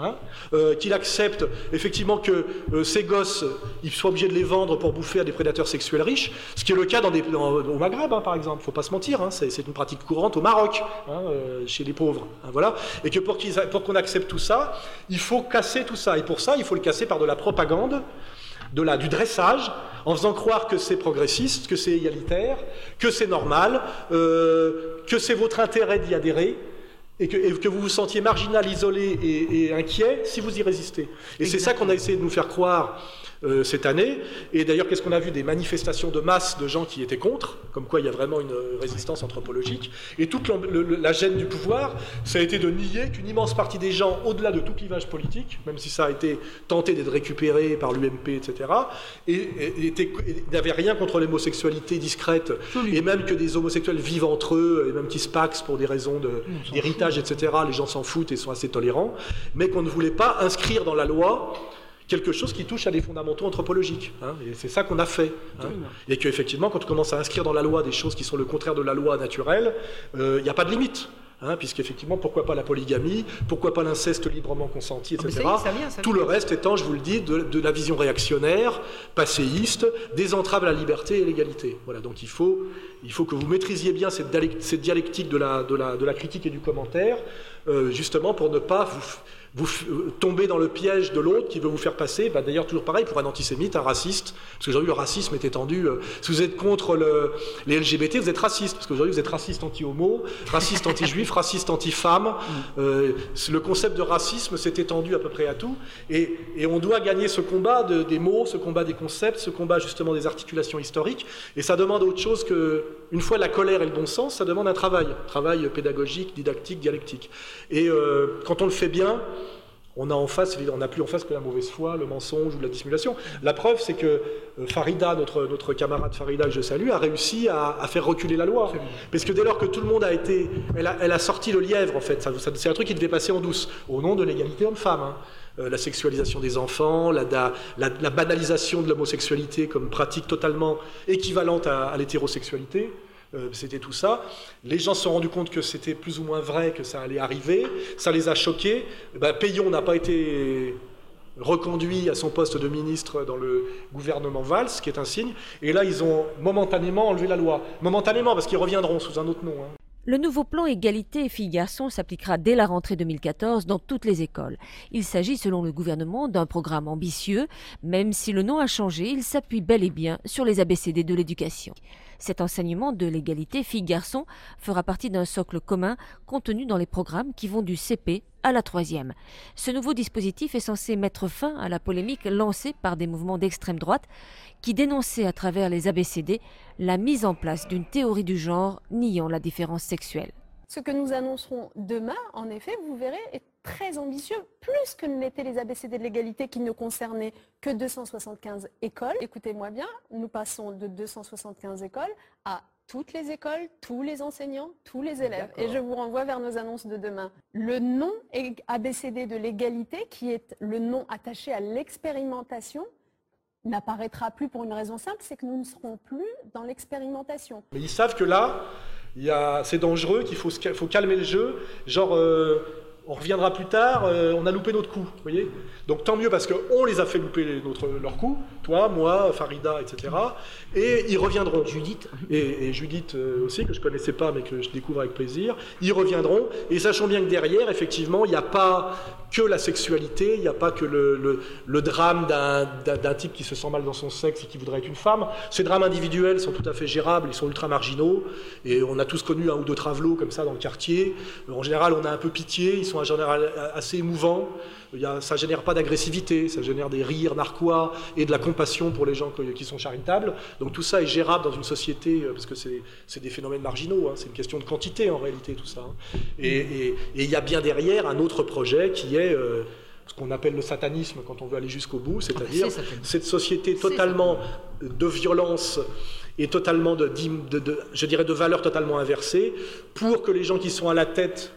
Hein, euh, qu'il accepte effectivement que euh, ces gosses, il soit obligé de les vendre pour bouffer à des prédateurs sexuels riches, ce qui est le cas au Maghreb, hein, par exemple. Il ne faut pas se mentir, hein, c'est, une pratique courante au Maroc, euh, chez les pauvres. voilà. Et que pour, pour qu'on accepte tout ça, il faut casser tout ça. Et pour ça, il faut le casser par de la propagande, de la, du dressage, en faisant croire que c'est progressiste, que c'est égalitaire, que c'est normal, que c'est votre intérêt d'y adhérer et que, vous vous sentiez marginal, isolé et, inquiet si vous y résistez. Et c'est ça qu'on a essayé de nous faire croire euh, cette année. Et d'ailleurs, qu'est-ce qu'on a vu Des manifestations de masse de gens qui étaient contre, comme quoi il y a vraiment une résistance anthropologique. Et toute la gêne du pouvoir, ça a été de nier qu'une immense partie des gens, au-delà de tout clivage politique, même si ça a été tenté d'être récupéré par l'UMP, etc., et, n'avaient rien contre l'homosexualité discrète, et même que des homosexuels vivent entre eux, et même qui se paxent pour des raisons d'héritage, etc., les gens s'en foutent et sont assez tolérants, mais qu'on ne voulait pas inscrire dans la loi quelque chose qui touche à des fondamentaux anthropologiques. Hein, et c'est ça qu'on a fait. Hein. et qu'effectivement, quand on commence à inscrire dans la loi des choses qui sont le contraire de la loi naturelle, il euh, n'y a pas de limite. Hein, puisqu'effectivement, pourquoi pas la polygamie, pourquoi pas l'inceste librement consenti, ah, etc. Tout le reste étant, je vous le dis, de, la vision réactionnaire, passéiste, des entraves à la liberté et l'égalité. Voilà, donc il faut, il faut que vous maîtrisiez bien cette, dialectique de la, de, la, de la, critique et du commentaire, euh, justement pour ne pas vous vous euh, tombez dans le piège de l'autre qui veut vous faire passer, bah, d'ailleurs toujours pareil pour un antisémite, un raciste, parce qu'aujourd'hui le racisme est étendu. Euh, si vous êtes contre le, les LGBT, vous êtes raciste, parce qu'aujourd'hui vous êtes raciste anti-homo, raciste anti-juif, raciste anti-femme. Mm. Euh, le concept de racisme s'est étendu à peu près à tout, et, on doit gagner ce combat de, des mots, ce combat des concepts, ce combat justement des articulations historiques, et ça demande autre chose que, une fois la colère et le bon sens, ça demande un travail, travail pédagogique, didactique, dialectique. Et quand on le fait bien, on a en face, on n'a plus en face que la mauvaise foi, le mensonge ou la dissimulation. La preuve, c'est que euh, Farida, notre, notre camarade Farida que je salue, a réussi à, faire reculer la loi. Parce que dès lors que tout le monde a été, elle a, sorti le lièvre en fait. c'est un truc qui devait passer en douce, au nom de l'égalité homme-femme. Hein. Euh, la sexualisation des enfants, la, banalisation de l'homosexualité comme pratique totalement équivalente à l'hétérosexualité. Euh, c'était tout ça. Les gens se sont rendus compte que c'était plus ou moins vrai, que ça allait arriver. Ça les a choqués. Eh ben, Payon n'a pas été reconduit à son poste de ministre dans le gouvernement Valls, ce qui est un signe. Et là, ils ont momentanément enlevé la loi. Momentanément, parce qu'ils reviendront sous un autre nom. Hein. Le nouveau plan égalité filles-garçons s'appliquera dès la rentrée 2014 dans toutes les écoles. Il s'agit, selon le gouvernement, d'un programme ambitieux. Même si le nom a changé, il s'appuie bel et bien sur les ABCD de l'éducation. Cet enseignement de l'égalité filles-garçons fera partie d'un socle commun contenu dans les programmes qui vont du CP à la troisième. Ce nouveau dispositif est censé mettre fin à la polémique lancée par des mouvements d'extrême droite qui dénonçaient à travers les ABCD la mise en place d'une théorie du genre niant la différence sexuelle. Ce que nous annoncerons demain, en effet, vous verrez, est très ambitieux, plus que ne l'étaient les ABCD de l'égalité qui ne concernaient que 275 écoles. Écoutez-moi bien, nous passons de 275 écoles à toutes les écoles, tous les enseignants, tous les élèves. Et je vous renvoie vers nos annonces de demain. Le nom ABCD de l'égalité, qui est le nom attaché à l'expérimentation, n'apparaîtra plus pour une raison simple, c'est que nous ne serons plus dans l'expérimentation. Mais ils savent que là, c'est dangereux, qu'il faut, calmer le jeu. Genre, euh, on reviendra plus tard, euh, on a loupé notre coup, vous voyez Donc tant mieux parce qu'on les a fait louper notre, leur coup, toi, moi, Farida, etc. Et ils reviendront. Judith. Et, Judith euh, aussi, que je ne connaissais pas mais que je découvre avec plaisir. Ils reviendront. Et sachant bien que derrière, effectivement, il n'y a pas que la sexualité, il n'y a pas que le, le, drame d'un type qui se sent mal dans son sexe et qui voudrait être une femme. Ces drames individuels sont tout à fait gérables, ils sont ultra marginaux. Et on a tous connu un ou deux travelots comme ça dans le quartier. En général, on a un peu pitié, ils sont en général assez émouvants. Il y a, ça génère pas d'agressivité, ça génère des rires narquois et de la compassion pour les gens qui sont charitables. Donc tout ça est gérable dans une société, euh, parce que c'est des phénomènes marginaux, hein. c'est une question de quantité en réalité tout ça. Hein. Et, il y a bien derrière un autre projet qui est... Euh, ce qu'on appelle le satanisme quand on veut aller jusqu'au bout, c'est-à-dire cette société totalement de violence et totalement de, de, je dirais, de valeurs totalement inversées, pour que les gens qui sont à la tête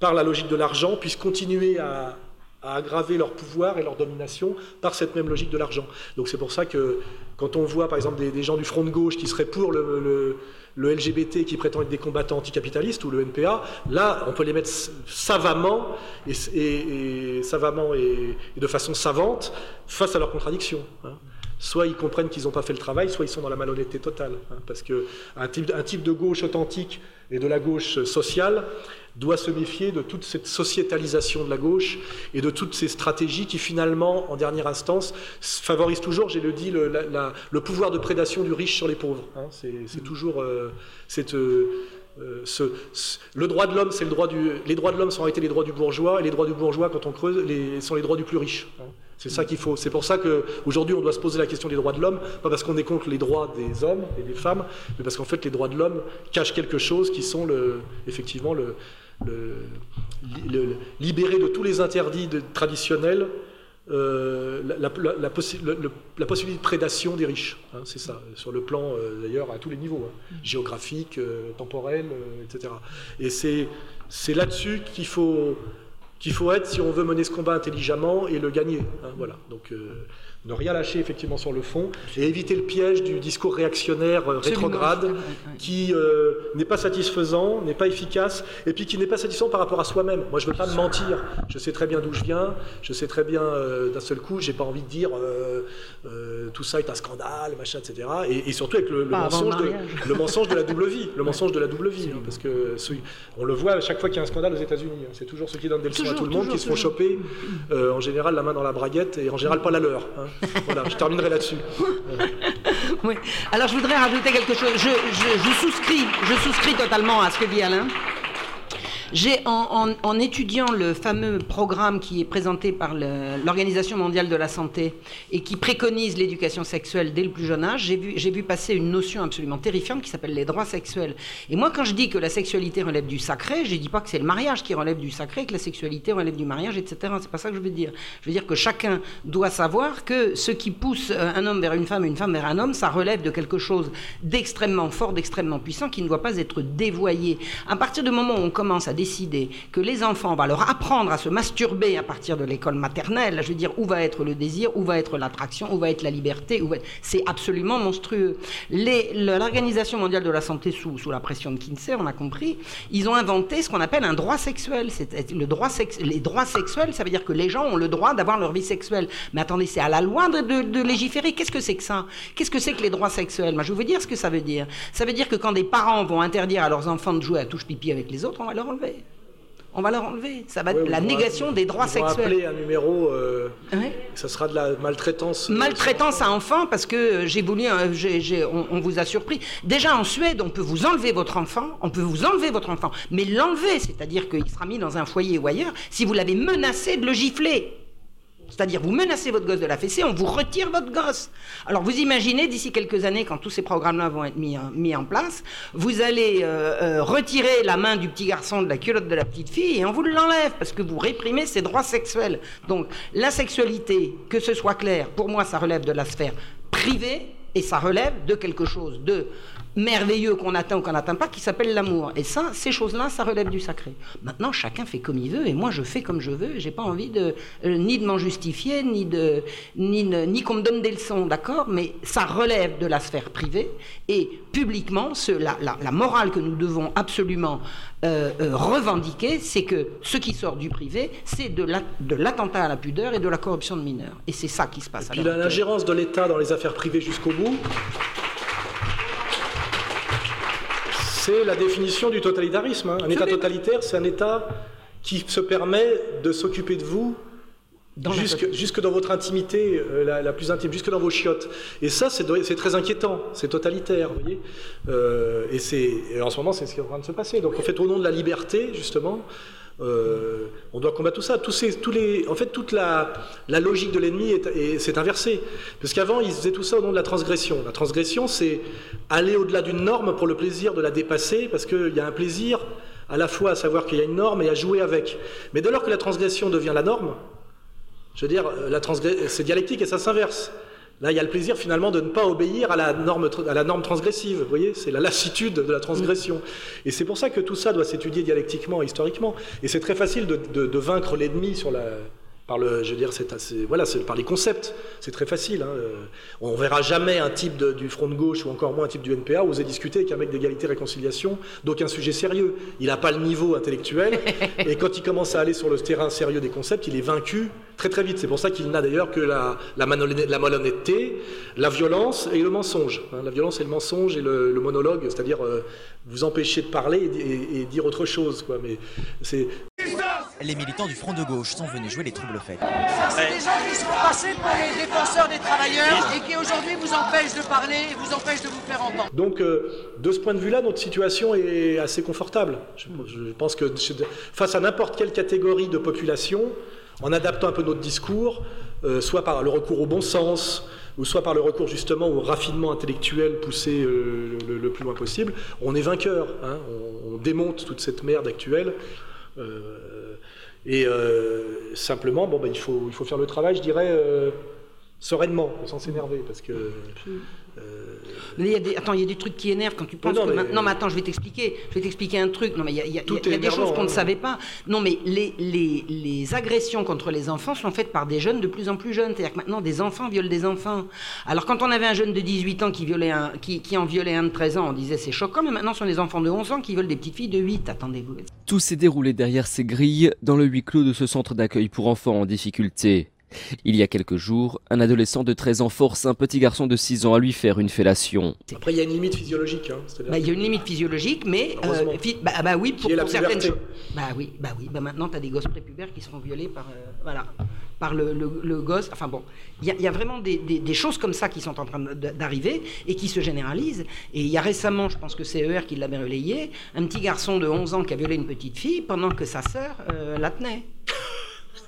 par la logique de l'argent puissent continuer à, aggraver leur pouvoir et leur domination par cette même logique de l'argent. Donc c'est pour ça que quand on voit par exemple des, gens du front de gauche qui seraient pour le, LGBT qui prétend être des combattants anticapitalistes ou le NPA, là on peut les mettre savamment et, savamment et, de façon savante face à leurs contradictions. Hein. Soit ils comprennent qu'ils n'ont pas fait le travail, soit ils sont dans la malhonnêteté totale. Hein, parce qu'un type, un type de gauche authentique et de la gauche sociale, doit se méfier de toute cette sociétalisation de la gauche et de toutes ces stratégies qui finalement, en dernière instance, favorisent toujours, j'ai le dit, le, pouvoir de prédation du riche sur les pauvres. Hein. c'est toujours euh. Euh, euh, le droit de l'homme, c'est le droit du. Les droits de l'homme sont en réalité les droits du bourgeois, et les droits du bourgeois, quand on creuse, sont les droits du plus riche. Hein. C'est ça qu'il faut. C'est pour ça qu'aujourd'hui, on doit se poser la question des droits de l'homme, pas parce qu'on est contre les droits des hommes et des femmes, mais parce qu'en fait, les droits de l'homme cachent quelque chose qui sont le, effectivement le, le, libérer de tous les interdits traditionnels euh, la, possibilité de prédation des riches. Hein, c'est ça, sur le plan euh, d'ailleurs à tous les niveaux, hein, géographique, euh, temporel, etc. Et c'est là-dessus qu'il faut, qu'il faut être si on veut mener ce combat intelligemment et le gagner. Hein, voilà. Donc ne rien lâcher effectivement sur le fond et éviter le piège du discours réactionnaire euh, rétrograde qui euh, n'est pas satisfaisant, n'est pas efficace et puis qui n'est pas satisfaisant par rapport à soi-même. Moi je ne veux pas me mentir, je sais très bien d'où je viens, je sais très bien euh, d'un seul coup, j'ai pas envie de dire tout ça est un scandale, machin, etc. Et, surtout avec le, mensonge de, le, mensonge de, la double vie, le mensonge de la double vie, hein, parce que on le voit à chaque fois qu'il y a un scandale aux États-Unis, hein. c'est toujours ceux qui donnent des leçons à tout le monde qui se font choper, en général la main dans la braguette et en général pas la leur. Hein voilà, je terminerai là-dessus. oui. Alors je voudrais rajouter quelque chose. Je, je, souscris, je souscris totalement à ce que dit Alain. J'ai, en, étudiant le fameux programme qui est présenté par l'Organisation mondiale de la santé et qui préconise l'éducation sexuelle dès le plus jeune âge, j'ai vu, j'ai vu passer une notion absolument terrifiante qui s'appelle les droits sexuels. Et moi, quand je dis que la sexualité relève du sacré, je ne dis pas que c'est le mariage qui relève du sacré, que la sexualité relève du mariage, etc. C'est pas ça que je veux dire. Je veux dire que chacun doit savoir que ce qui pousse euh, un homme vers une femme, une femme vers un homme, ça relève de quelque chose d'extrêmement fort, d'extrêmement puissant, qui ne doit pas être dévoyé. À partir du moment où on commence à décider que les enfants, on va leur apprendre à se masturber à partir de l'école maternelle, je veux dire, où va être le désir, où va être l'attraction, où va être la liberté, c'est absolument monstrueux. L'Organisation mondiale de la santé, sous, la pression de Kinsey, on a compris, ils ont inventé ce qu'on appelle un droit sexuel. Le droit les droits sexuels, ça veut dire que les gens ont le droit d'avoir leur vie sexuelle. Mais attendez, c'est à la loi de, légiférer. Qu'est-ce que c'est que ça? Qu'est-ce que c'est que les droits sexuels? Moi, je vais vous dire ce que ça veut dire. Ça veut dire que quand des parents vont interdire à leurs enfants de jouer à touche-pipi avec les autres, on va leur enlever on va leur enlever. Ça va être la négation des droits sexuels. appeler un numéro, euh, ça sera de la maltraitance. Euh, maltraitance à enfants, parce que euh, j'ai voulu, on, vous a surpris. Déjà en Suède, on peut vous enlever votre enfant, on peut vous enlever votre enfant, mais l'enlever, c'est-à-dire qu'il sera mis dans un foyer ou ailleurs, si vous l'avez menacé de le gifler. C'est-à-dire, vous menacez votre gosse de la fessée, on vous retire votre gosse. Alors, vous imaginez, d'ici quelques années, quand tous ces programmes-là vont être mis, mis, en place, vous allez euh, euh, retirer la main du petit garçon de la culotte de la petite fille et on vous l'enlève parce que vous réprimez ses droits sexuels. Donc, la sexualité, que ce soit clair, pour moi, ça relève de la sphère privée et ça relève de quelque chose de merveilleux qu'on atteint ou qu'on n'atteint pas, qui s'appelle l'amour. Et ça, ces choses-là, ça relève du sacré. Maintenant, chacun fait comme il veut, et moi, je fais comme je veux. J'ai pas envie de euh, ni de m'en justifier, ni de ni, ni qu'on me donne des leçons, d'accord? Mais ça relève de la sphère privée, et publiquement, ce, la, la, morale que nous devons absolument euh, euh, revendiquer, c'est que ce qui sort du privé, c'est de l'attentat à la pudeur et de la corruption de mineurs. Et c'est ça qui se passe. Et puis l'ingérence de l'État dans les affaires privées jusqu'au bout. C'est la définition du totalitarisme. Hein. Un État totalitaire, c'est un État qui se permet de s'occuper de vous jusque, dans votre intimité euh, la, plus intime, jusque dans vos chiottes. Et ça, c'est très inquiétant, c'est totalitaire, vous voyez. Euh, et, en ce moment, c'est ce qui est en train de se passer. Donc, en fait, au nom de la liberté, justement, euh, on doit combattre tout ça. En fait, toute la, logique de l'ennemi s'est inversée. Parce qu'avant, ils faisaient tout ça au nom de la transgression. La transgression, c'est aller au-delà d'une norme pour le plaisir de la dépasser, parce qu'il y a un plaisir à la fois à savoir qu'il y a une norme et à jouer avec. Mais dès lors que la transgression devient la norme, je veux dire, c'est dialectique et ça s'inverse. Là, il y a le plaisir finalement de ne pas obéir à la norme, à la norme transgressive. Vous voyez, c'est la lassitude de la transgression. Et c'est pour ça que tout ça doit s'étudier dialectiquement, historiquement. Et c'est très facile de vaincre l'ennemi sur la, par le, je veux dire, c'est assez, voilà, c'est par les concepts, c'est très facile. Hein. On verra jamais un type du front de gauche ou encore moins un type du NPA oser discuter avec un mec d'égalité réconciliation d'aucun sujet sérieux. Il n'a pas le niveau intellectuel et quand il commence à aller sur le terrain sérieux des concepts, il est vaincu très très vite. C'est pour ça qu'il n'a d'ailleurs que la, la, malhonnêteté, la violence et le mensonge. Hein. La violence et le mensonge et le, monologue, c'est-à-dire euh, vous empêcher de parler et, et dire autre chose. Quoi. Mais c'est les militants du Front de gauche sont venus jouer les troubles faits. Ça, c'est des gens qui sont passés pour les défenseurs des travailleurs et qui aujourd'hui vous empêchent de parler et vous empêchent de vous faire entendre. Donc, euh, de ce point de vue-là, notre situation est assez confortable. Je, pense que face à n'importe quelle catégorie de population, en adaptant un peu notre discours, euh, soit par le recours au bon sens, ou soit par le recours justement au raffinement intellectuel poussé euh, le, plus loin possible, on est vainqueur. Hein. on, démonte toute cette merde actuelle. Et euh, simplement, bon, ben, il, faut, il faut faire le travail, je dirais, euh, sereinement, sans s'énerver, parce que... Euh, mais il y a des, attends, il y a des trucs qui énervent quand tu penses non, que maintenant, mais attends, je vais t'expliquer, je vais t'expliquer un truc. Non, mais il y a, il y a, il y a des choses qu'on ne hein. savait pas. Non, mais les, les, les, agressions contre les enfants sont faites par des jeunes de plus en plus jeunes. C'est-à-dire que maintenant, des enfants violent des enfants. Alors, quand on avait un jeune de 18 ans qui, violait un, qui, qui en violait un de 13 ans, on disait c'est choquant, mais maintenant, ce sont des enfants de 11 ans qui violent des petites filles de 8. Attendez-vous. Tout s'est déroulé derrière ces grilles dans le huis clos de ce centre d'accueil pour enfants en difficulté. Il y a quelques jours, un adolescent de 13 ans force un petit garçon de 6 ans à lui faire une fellation. Après, il y a une limite physiologique. Hein, bah, il y a une limite physiologique, mais euh, bah, bah, oui, pour, certaines choses. Bah oui, bah oui. Bah maintenant, tu as des gosses prépubères qui sont violés par, euh, voilà, par le, le, gosse. Enfin bon, il y, y, a vraiment des, des, des, choses comme ça qui sont en train d'arriver et qui se généralisent. Et il y a récemment, je pense que c'est ER qui l'avait relayé, un petit garçon de 11 ans qui a violé une petite fille pendant que sa sœur euh, la tenait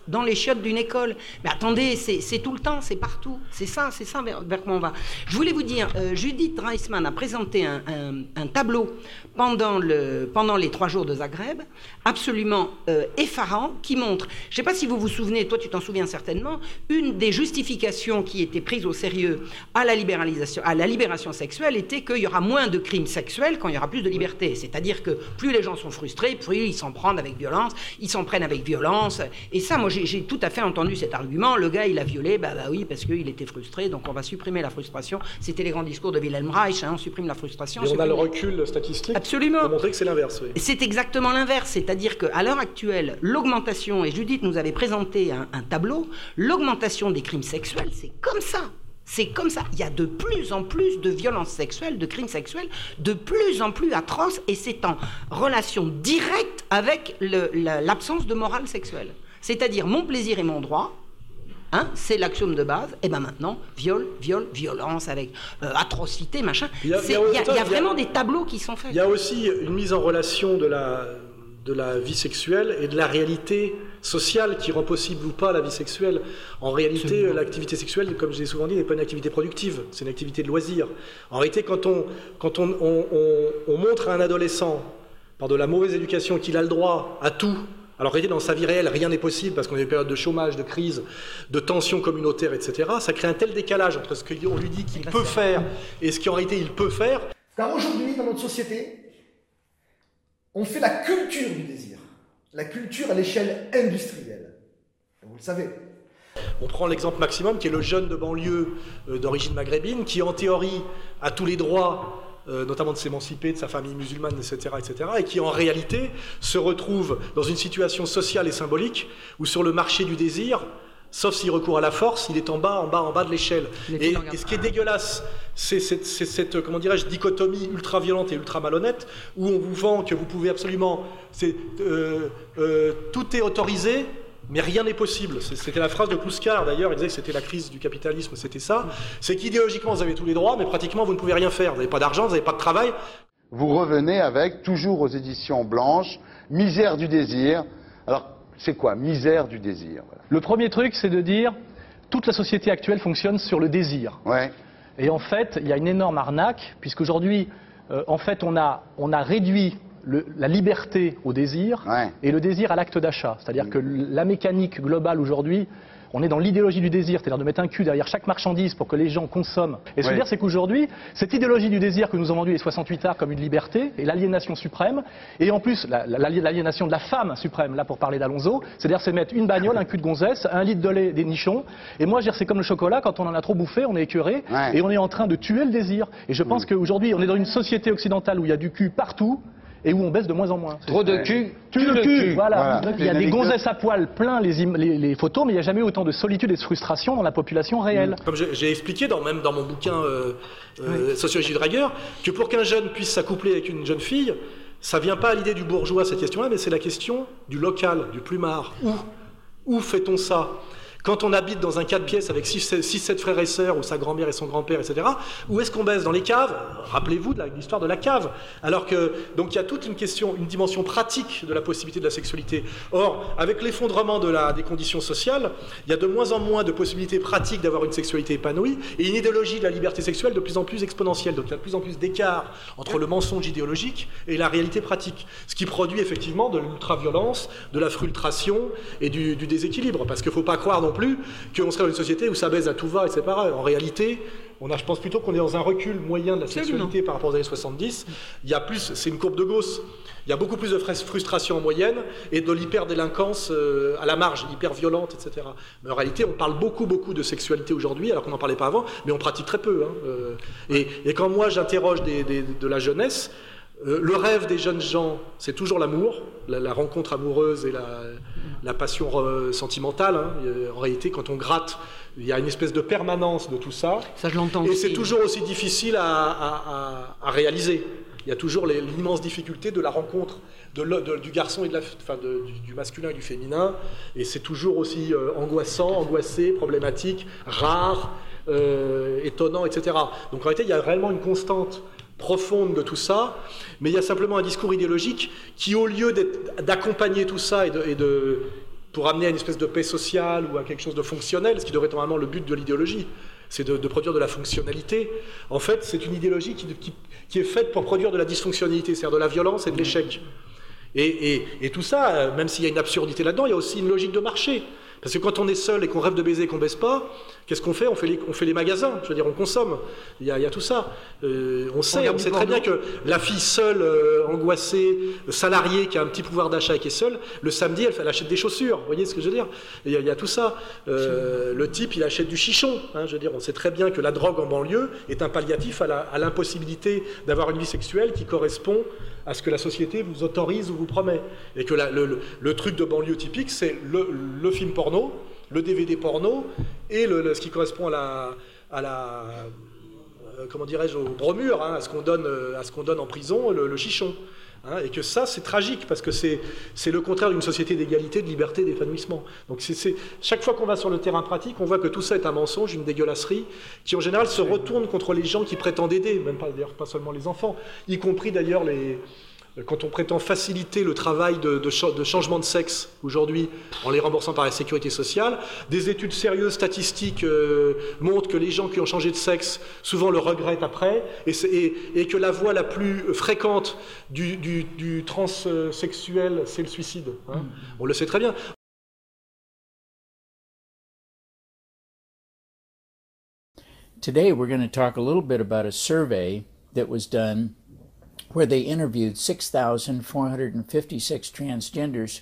dans les chiottes d'une école. Mais attendez, c'est tout le temps, c'est partout. C'est ça, c'est ça vers, quoi on va. Je voulais vous dire, euh, Judith Reisman a présenté un, tableau pendant, le, pendant les trois jours de Zagreb, absolument euh, effarant, qui montre, je ne sais pas si vous vous souvenez, toi tu t'en souviens certainement, une des justifications qui était prise au sérieux à la, libéralisation, à la libération sexuelle était qu'il y aura moins de crimes sexuels quand il y aura plus de liberté. C'est-à-dire que plus les gens sont frustrés, plus ils s'en prennent avec violence, ils s'en prennent avec violence. Et ça, moi, j'ai tout à fait entendu cet argument. Le gars, il a violé, bah, bah oui, parce qu'il était frustré, donc on va supprimer la frustration. C'était les grands discours de Wilhelm Reich, hein, on supprime la frustration. Et on, a le recul statistique Absolument. pour montrer que c'est l'inverse. C'est exactement l'inverse, c'est-à-dire qu'à l'heure actuelle, l'augmentation, et Judith nous avait présenté un tableau, l'augmentation des crimes sexuels, c'est comme ça. C'est comme ça. Il y a de plus en plus de violences sexuelles, de crimes sexuels, de plus en plus atroces, et c'est en relation directe avec l'absence de morale sexuelle. C'est-à-dire mon plaisir et mon droit, Hein, c'est l'axiome de base. Et bien maintenant, viol, viol, violence avec euh, atrocité, machin. Il y a, vraiment des tableaux qui sont faits. Il y a aussi une mise en relation de la, de la vie sexuelle et de la réalité sociale qui rend possible ou pas la vie sexuelle. En réalité, l'activité sexuelle, comme j'ai souvent dit, n'est pas une activité productive, c'est une activité de loisir. En réalité, quand on, quand on montre à un adolescent, par de la mauvaise éducation, qu'il a le droit à tout, Alors, dans sa vie réelle, rien n'est possible parce qu'on a des périodes de chômage, de crise, de tensions communautaires, etc. Ça crée un tel décalage entre ce qu'on lui dit qu'il peut faire et ce qu'en réalité il peut faire. Car aujourd'hui, dans notre société, on fait la culture du désir. La culture à l'échelle industrielle. Vous le savez. On prend l'exemple maximum qui est le jeune de banlieue euh, d'origine maghrébine qui en théorie a tous les droits euh, notamment de s'émanciper de sa famille musulmane, etc., etc., et qui en réalité se retrouve dans une situation sociale et symbolique où sur le marché du désir, sauf s'il recourt à la force, il est en bas, en bas, en bas de l'échelle. Et, ce qui est dégueulasse, c'est cette, comment dirais-je, dichotomie ultra violente et ultra malhonnête, où on vous vend que vous pouvez absolument, euh, euh, tout est autorisé, mais rien n'est possible. C'était la phrase de Kluskar d'ailleurs, il disait que c'était la crise du capitalisme, c'était ça. C'est qu'idéologiquement vous avez tous les droits, mais pratiquement vous ne pouvez rien faire. Vous n'avez pas d'argent, vous n'avez pas de travail. Vous revenez avec, toujours aux éditions blanches, Misère du désir. Alors, c'est quoi Misère du désir Le premier truc, c'est de dire, toute la société actuelle fonctionne sur le désir. Ouais. Et en fait, il y a une énorme arnaque, puisqu'aujourd'hui, euh, en fait, on a, on a réduit la liberté au désir et le désir à l'acte d'achat. C'est-à-dire que la mécanique globale aujourd'hui, on est dans l'idéologie du désir, c'est-à-dire de mettre un cul derrière chaque marchandise pour que les gens consomment. Et ce que je veux dire, c'est qu'aujourd'hui, cette idéologie du désir que nous ont vendue les 68 arts comme une liberté, et l'aliénation suprême, et en plus l'aliénation de la femme suprême, là pour parler d'Alonso, c'est-à-dire c'est mettre une bagnole, un cul de gonzesse, un litre de lait, des nichons, et moi je c'est comme le chocolat, quand on en a trop bouffé, on est écœuré, et on est en train de tuer le désir. Et je pense qu'aujourd'hui, on est dans une société occidentale où il y a du cul partout, et où on baisse de moins en moins. Trop de cul, tue le cul. Voilà. Il y a des gonzesses à poil plein les, les, photos, mais il n'y a jamais autant de solitude et de frustration dans la population réelle. Mm. Comme j'ai expliqué, dans, même dans mon bouquin euh, euh, Sociologie de Dragueur, que pour qu'un jeune puisse s'accoupler avec une jeune fille, ça vient pas à l'idée du bourgeois cette question-là, mais c'est la question du local, du plumard. Où Où fait-on ça? Quand on habite dans un 4 pièces avec 6-7 frères et sœurs, ou sa grand-mère et son grand-père, etc., où est-ce qu'on baisse Dans les caves? Rappelez-vous de l'histoire de la cave. Alors que, donc il y a toute une question, une dimension pratique de la possibilité de la sexualité. Or, avec l'effondrement des conditions sociales, il y a de moins en moins de possibilités pratiques d'avoir une sexualité épanouie, et une idéologie de la liberté sexuelle de plus en plus exponentielle. Donc il y a de plus en plus d'écart entre le mensonge idéologique et la réalité pratique. Ce qui produit effectivement de l'ultra-violence, de la frustration et du, du déséquilibre. Parce qu'il ne faut pas croire non plus qu'on serait dans une société où ça baise à tout va, etc. En réalité, on a, je pense plutôt qu'on est dans un recul moyen de la sexualité par rapport aux années 70. Il y a plus, c'est une courbe de Gauss. Il y a beaucoup plus de frustration en moyenne et de l'hyperdélinquance euh, à la marge, hyper violente, etc. Mais en réalité, on parle beaucoup, beaucoup de sexualité aujourd'hui, alors qu'on n'en parlait pas avant, mais on pratique très peu. Hein, euh. et, quand moi j'interroge de la jeunesse, euh, le rêve des jeunes gens, c'est toujours l'amour, la, rencontre amoureuse et la, passion euh, sentimentale. Hein. En réalité, quand on gratte, il y a une espèce de permanence de tout ça. Ça, je l'entends. Et c'est toujours aussi difficile à, réaliser. Il y a toujours l'immense difficulté de la rencontre du garçon et de la, enfin du, masculin et du féminin. Et c'est toujours aussi euh, angoissant, angoissé, problématique, rare, étonnant, etc. Donc en réalité, il y a réellement une constante profonde de tout ça, mais il y a simplement un discours idéologique qui, au lieu d'accompagner tout ça et de, pour amener à une espèce de paix sociale ou à quelque chose de fonctionnel, ce qui devrait être normalement le but de l'idéologie, c'est de, produire de la fonctionnalité. En fait, c'est une idéologie qui, est faite pour produire de la dysfonctionnalité, c'est-à-dire de la violence et de l'échec. Et, et, tout ça, même s'il y a une absurdité là-dedans, il y a aussi une logique de marché. Parce que quand on est seul et qu'on rêve de baiser et qu'on baisse pas, qu'est-ce qu'on fait? On fait, les, on fait les magasins, je veux dire, on consomme. Il y a, tout ça. Euh, on sait, on, sait très bien que la fille seule, euh, angoissée, salariée, qui a un petit pouvoir d'achat et qui est seule, le samedi, elle, achète des chaussures. Vous voyez ce que je veux dire? Il y, a, tout ça. Euh, le type, il achète du chichon. Hein, je veux dire, on sait très bien que la drogue en banlieue est un palliatif à l'impossibilité d'avoir une vie sexuelle qui correspond à ce que la société vous autorise ou vous promet. Et que le, truc de banlieue typique, c'est le, film porno, le DVD porno et ce qui correspond à la, à la euh, comment dirais-je, au bromure, hein, à ce qu'on donne, euh, à ce qu'on donne en prison, le, chichon. Hein, et que ça, c'est tragique, parce que c'est le contraire d'une société d'égalité, de liberté, d'épanouissement. Donc c'est chaque fois qu'on va sur le terrain pratique, on voit que tout ça est un mensonge, une dégueulasserie, qui en général se retourne contre les gens qui prétendent aider, même pas, d'ailleurs pas seulement les enfants, y compris d'ailleurs les, quand on prétend faciliter le travail de, changement de sexe aujourd'hui en les remboursant par la sécurité sociale, des études sérieuses statistiques euh, montrent que les gens qui ont changé de sexe souvent le regrettent après, et, que la voie la plus fréquente du, transsexuel, c'est le suicide. Hein. Mm. On le sait très bien. Today we're going to talk a little bit about a survey that was done where they interviewed 6,456 transgenders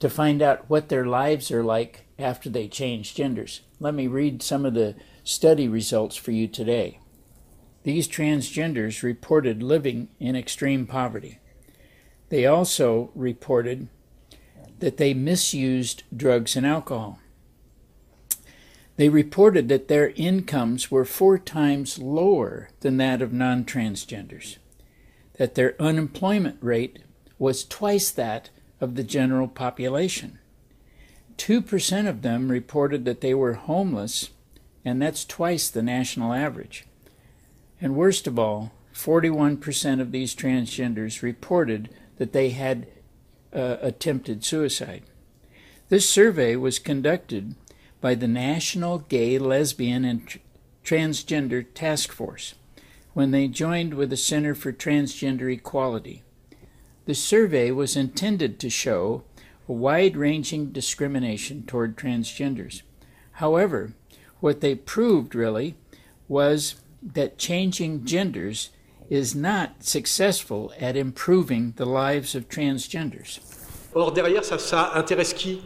to find out what their lives are like after they change genders. Let me read some of the study results for you today. These transgenders reported living in extreme poverty. They also reported that they misused drugs and alcohol. They reported that their incomes were four times lower than that of non transgenders that their unemployment rate was twice that of the general population. 2% of them reported that they were homeless, and that's twice the national average. And worst of all, 41% of these transgenders reported that they had uh, attempted suicide. This survey was conducted by the National Gay, Lesbian, and Transgender Task Force when they joined with the Center for Transgender Equality. The survey was intended to show a wide ranging discrimination toward transgenders. However, what they proved really was that changing genders is not successful at improving the lives of transgenders. Or, derrière, ça, ça intéresse qui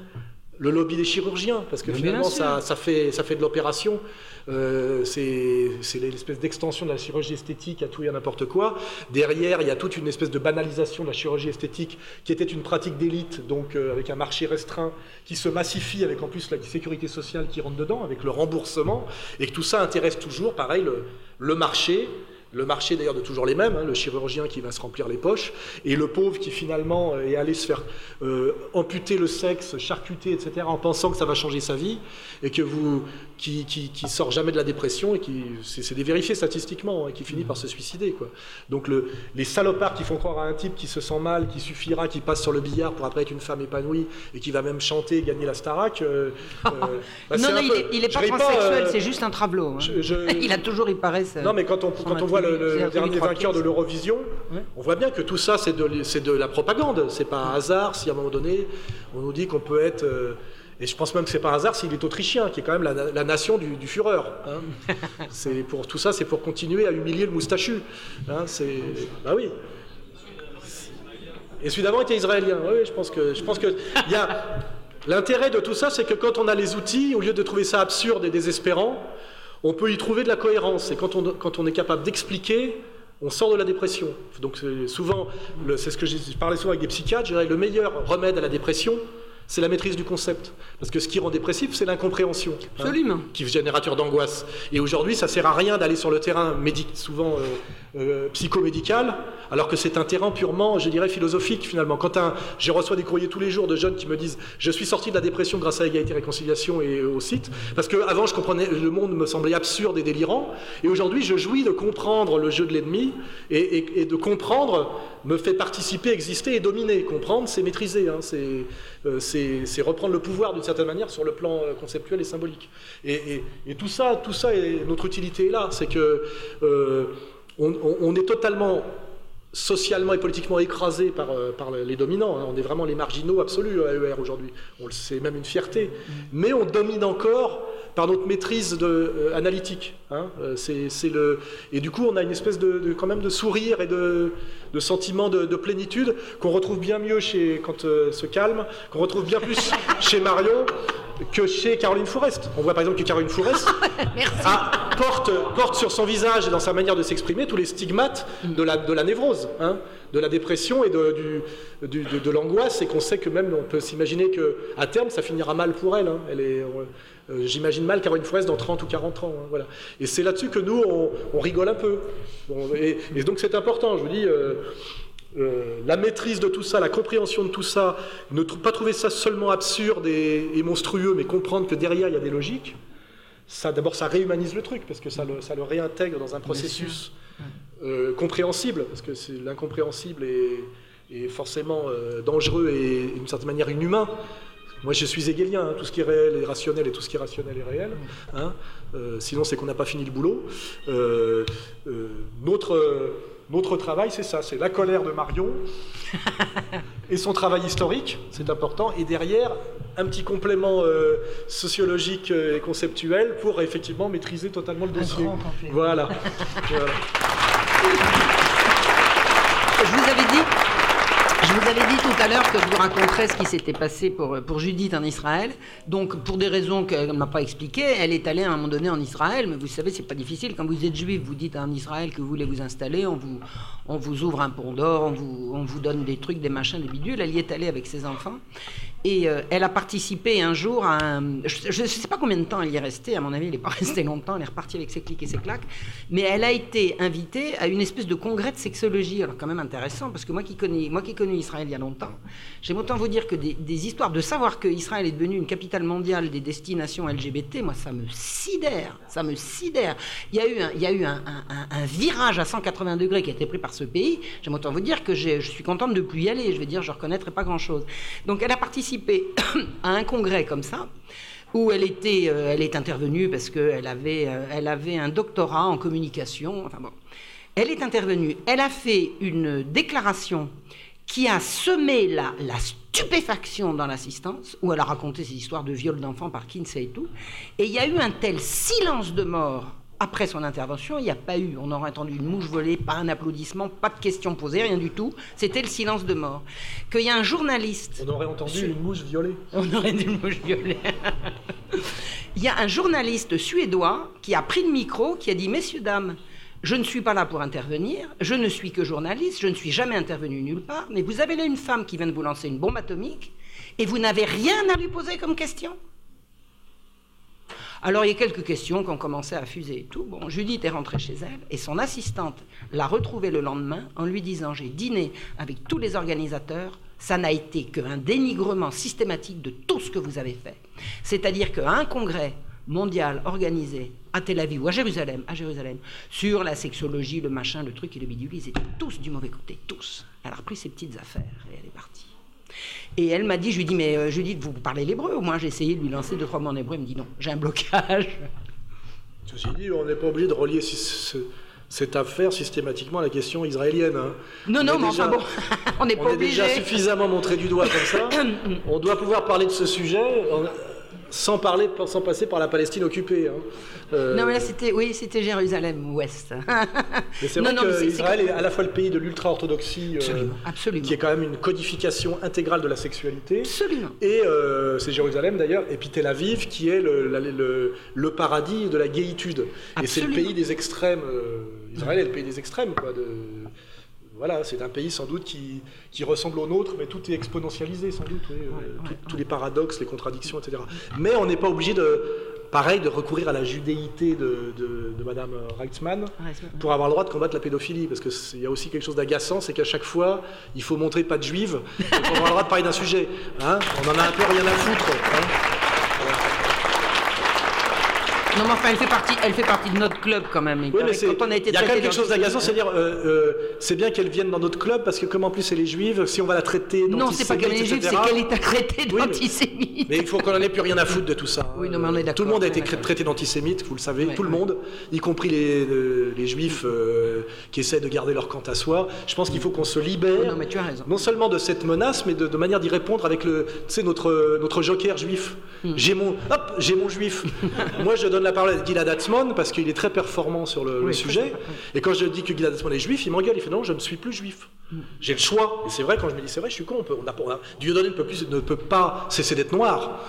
Le lobby des chirurgiens, parce que finalement, ça, ça, fait, ça fait de l'opération. Euh, c'est l'espèce d'extension de la chirurgie esthétique à tout et à n'importe quoi. Derrière, il y a toute une espèce de banalisation de la chirurgie esthétique qui était une pratique d'élite, donc euh, avec un marché restreint qui se massifie avec en plus la sécurité sociale qui rentre dedans, avec le remboursement, et que tout ça intéresse toujours, pareil, le, le marché le marché d'ailleurs de toujours les mêmes, hein, le chirurgien qui va se remplir les poches, et le pauvre qui finalement euh, est allé se faire euh, amputer le sexe, charcuter, etc., en pensant que ça va changer sa vie, et que vous, qui, qui, sort jamais de la dépression, et qui, c'est des vérifiés statistiquement, et hein, qui finit par se suicider. Quoi. Donc le, les salopards qui font croire à un type qui se sent mal, qui suffira, qui passe sur le billard pour après être une femme épanouie, et qui va même chanter, gagner la Starac. Euh, bah, non, non, il, est, pas transsexuel, c'est juste un travelot. Hein. il a toujours, il paraît. Non, mais quand on, quand on voit le, dernier vainqueur de l'Eurovision, on voit bien que tout ça, c'est de, de, la propagande. C'est pas un hasard si à un moment donné, on nous dit qu'on peut être. Euh, et je pense même que c'est pas un hasard s'il est autrichien, qui est quand même la, nation du, du Führer. Hein. c'est pour tout ça, c'est pour continuer à humilier le moustachu. Hein, c'est bah oui. Et celui d'avant était israélien. Oui, je pense que je pense que il y a l'intérêt de tout ça, c'est que quand on a les outils, au lieu de trouver ça absurde et désespérant, on peut y trouver de la cohérence. Et quand on, quand on est capable d'expliquer, on sort de la dépression. Donc souvent, c'est ce que j'ai parlé souvent avec des psychiatres, je dirais, le meilleur remède à la dépression, c'est la maîtrise du concept. Parce que ce qui rend dépressif, c'est l'incompréhension. Hein, Absolument. qui est générateur d'angoisse. Et aujourd'hui, ça sert à rien d'aller sur le terrain souvent euh, euh, psychomédical, alors que c'est un terrain purement, je dirais, philosophique finalement. Quand un, je reçois des courriers tous les jours de jeunes qui me disent Je suis sorti de la dépression grâce à Égalité Réconciliation et au site, parce qu'avant, je comprenais, le monde me semblait absurde et délirant, et aujourd'hui, je jouis de comprendre le jeu de l'ennemi, et, de comprendre me fait participer, exister et dominer. Comprendre, c'est maîtriser. Hein. Euh, c'est reprendre le pouvoir d'une certaine manière sur le plan euh, conceptuel et symbolique. Et, tout ça, tout ça notre utilité est là. C'est que euh, on, est totalement socialement et politiquement écrasé par, par les dominants. Hein. On est vraiment les marginaux absolus à ER aujourd'hui. C'est même une fierté. Mais on domine encore par notre maîtrise de, euh, analytique. Hein. Euh, c'est, le... Et du coup, on a une espèce de, quand même de sourire et de, de sentiment de, plénitude qu'on retrouve bien mieux chez, quand euh, se calme, qu'on retrouve bien plus chez Marion que chez Caroline Forest. On voit par exemple que Caroline Forest porte, porte sur son visage et dans sa manière de s'exprimer tous les stigmates de la, de la névrose, hein, de la dépression et de, du, de, l'angoisse, et qu'on sait que même on peut s'imaginer qu'à terme ça finira mal pour elle. Hein. Elle est, euh, j'imagine mal Caroline Forest dans 30 ou 40 ans. Hein, voilà. Et c'est là-dessus que nous, on, rigole un peu. et, donc c'est important, je vous dis, euh, euh, la maîtrise de tout ça, la compréhension de tout ça, ne pas trouver ça seulement absurde et, monstrueux, mais comprendre que derrière, il y a des logiques, ça, d'abord, ça réhumanise le truc, parce que ça le, ça le réintègre dans un processus compréhensible, parce que c'est l'incompréhensible est forcément dangereux et d'une certaine manière inhumain. Moi, je suis hegelien, hein. tout ce qui est réel est rationnel et tout ce qui est rationnel est réel. Hein. sinon, c'est qu'on n'a pas fini le boulot. notre, notre travail, c'est ça, c'est la colère de Marion et son travail historique, c'est important, et derrière, un petit complément euh, sociologique et conceptuel pour effectivement maîtriser totalement le dossier. Voilà. voilà. Je vous avais dit je vous avais dit tout à l'heure que vous raconterais ce qui s'était passé pour, pour Judith en Israël. Donc, pour des raisons qu'elle ne m'a pas expliquées, elle est allée à un moment donné en Israël. Mais vous savez, c'est pas difficile. Quand vous êtes juif, vous dites en Israël que vous voulez vous installer, on vous, on vous ouvre un pont d'or, on vous, on vous donne des trucs, des machins, des bidules. Elle y est allée avec ses enfants. Et euh, elle a participé un jour à un... Je ne sais pas combien de temps elle y est restée, à mon avis, elle n'est pas restée longtemps, elle est repartie avec ses clics et ses claques, mais elle a été invitée à une espèce de congrès de sexologie, alors quand même intéressant, parce que moi qui connais, moi qui connais Israël il y a longtemps, j'aime autant vous dire que des, histoires de savoir que Israël est devenu une capitale mondiale des destinations LGBT, moi ça me sidère, ça me sidère. Il y a eu un, il y a eu un, virage à 180 degrés qui a été pris par ce pays, j'aime autant vous dire que je suis contente de plus y aller, je veux dire, je reconnaîtrai pas grand-chose. Donc elle a participé à un congrès comme ça, où elle, était, euh, elle est intervenue parce qu'elle avait, euh, elle avait un doctorat en communication. Enfin bon. Elle est intervenue, elle a fait une déclaration qui a semé la, stupéfaction dans l'assistance, où elle a raconté ses histoires de viol d'enfants par Kinsey et tout. Et il y a eu un tel silence de mort après son intervention, il n'y a pas eu, on aurait entendu une mouche voler, pas un applaudissement, pas de questions posées, rien du tout. C'était le silence de mort. Qu'il y a un journaliste. On aurait entendu une mouche violer. On aurait dit une mouche violer. il y a un journaliste suédois qui a pris le micro, qui a dit Messieurs, dames, je ne suis pas là pour intervenir, je ne suis que journaliste, je ne suis jamais intervenu nulle part, mais vous avez là une femme qui vient de vous lancer une bombe atomique et vous n'avez rien à lui poser comme question alors il y a quelques questions qui ont commencé à fuser et tout. Bon, Judith est rentrée chez elle et son assistante l'a retrouvée le lendemain en lui disant J'ai dîné avec tous les organisateurs, ça n'a été qu'un dénigrement systématique de tout ce que vous avez fait. C'est-à-dire qu'à un congrès mondial organisé à Tel Aviv ou à Jérusalem, à Jérusalem, sur la sexologie, le machin, le truc et le bidule, ils étaient tous du mauvais côté, tous. Elle a repris ses petites affaires et elle est partie. Et elle m'a dit, je lui dis, mais euh, Judith, vous parlez l'hébreu Au moins, j'ai essayé de lui lancer deux, trois mots en hébreu. Elle me dit, non, j'ai un blocage. Ceci dit, on n'est pas obligé de relier cette affaire systématiquement à la question israélienne. Hein. Non, non, mais enfin bon, on n'est pas obligé. On est déjà suffisamment montré du doigt comme ça. on doit pouvoir parler de ce sujet sans parler, sans passer par la Palestine occupée. Hein. Euh, non, mais là, c'était, oui, c'était Jérusalem-Ouest. mais c'est vrai qu'Israël est, à la fois le pays de l'ultra-orthodoxie, euh, qui est quand même une codification intégrale de la sexualité. Absolument. Et euh, c'est Jérusalem d'ailleurs, et puis Tel Aviv, qui est le, le, paradis de la gaïtude. Et c'est le pays des extrêmes. Israël est le pays des extrêmes, quoi. De, voilà, c'est un pays sans doute qui, qui, ressemble au nôtre, mais tout est exponentialisé sans doute, euh, tous les paradoxes, les contradictions, etc. Mais on n'est pas obligé de, pareil, de recourir à la judéité de, de, Madame Reitzmann pour avoir le droit de combattre la pédophilie, parce qu'il y a aussi quelque chose d'agaçant, c'est qu'à chaque fois, il faut montrer pas de juive pour avoir le droit de parler d'un sujet. Hein. on en a un peu rien à foutre. Hein. Non, mais enfin, elle fait partie, elle fait partie de notre club quand même. Oui, mais il y a quand même quelque chose d'agaçant, c'est-à-dire, euh, euh, c'est bien qu'elle vienne dans notre club parce que comme en plus elle est juive, si on va la traiter Non, c'est pas qu'elle est juive, c'est qu'elle est traitée d'antisémite. mais, il faut qu'on en ait plus rien à foutre de tout ça. Oui, non, mais on est Tout le monde a été traité d'antisémite, vous le savez, tout le monde, y compris les, les juifs euh, qui essaient de garder leur camp à soi. Je pense qu'il faut qu'on se libère. non, mais tu as raison. Non seulement de cette menace, mais de, manière d'y répondre avec le, notre notre joker juif. Hmm. J'ai mon, hop, j'ai mon juif. Moi, je donne la parole à Gilad parce qu'il est très performant sur le, sujet. Et quand je dis que Gilad Atzmon est juif, il m'engueule. Il fait non, je ne suis plus juif. Mm. J'ai le choix. Et c'est vrai, quand je me dis c'est vrai, je suis con. On peut, on a, Dieudonné ne peut, plus, ne peut pas cesser d'être noir.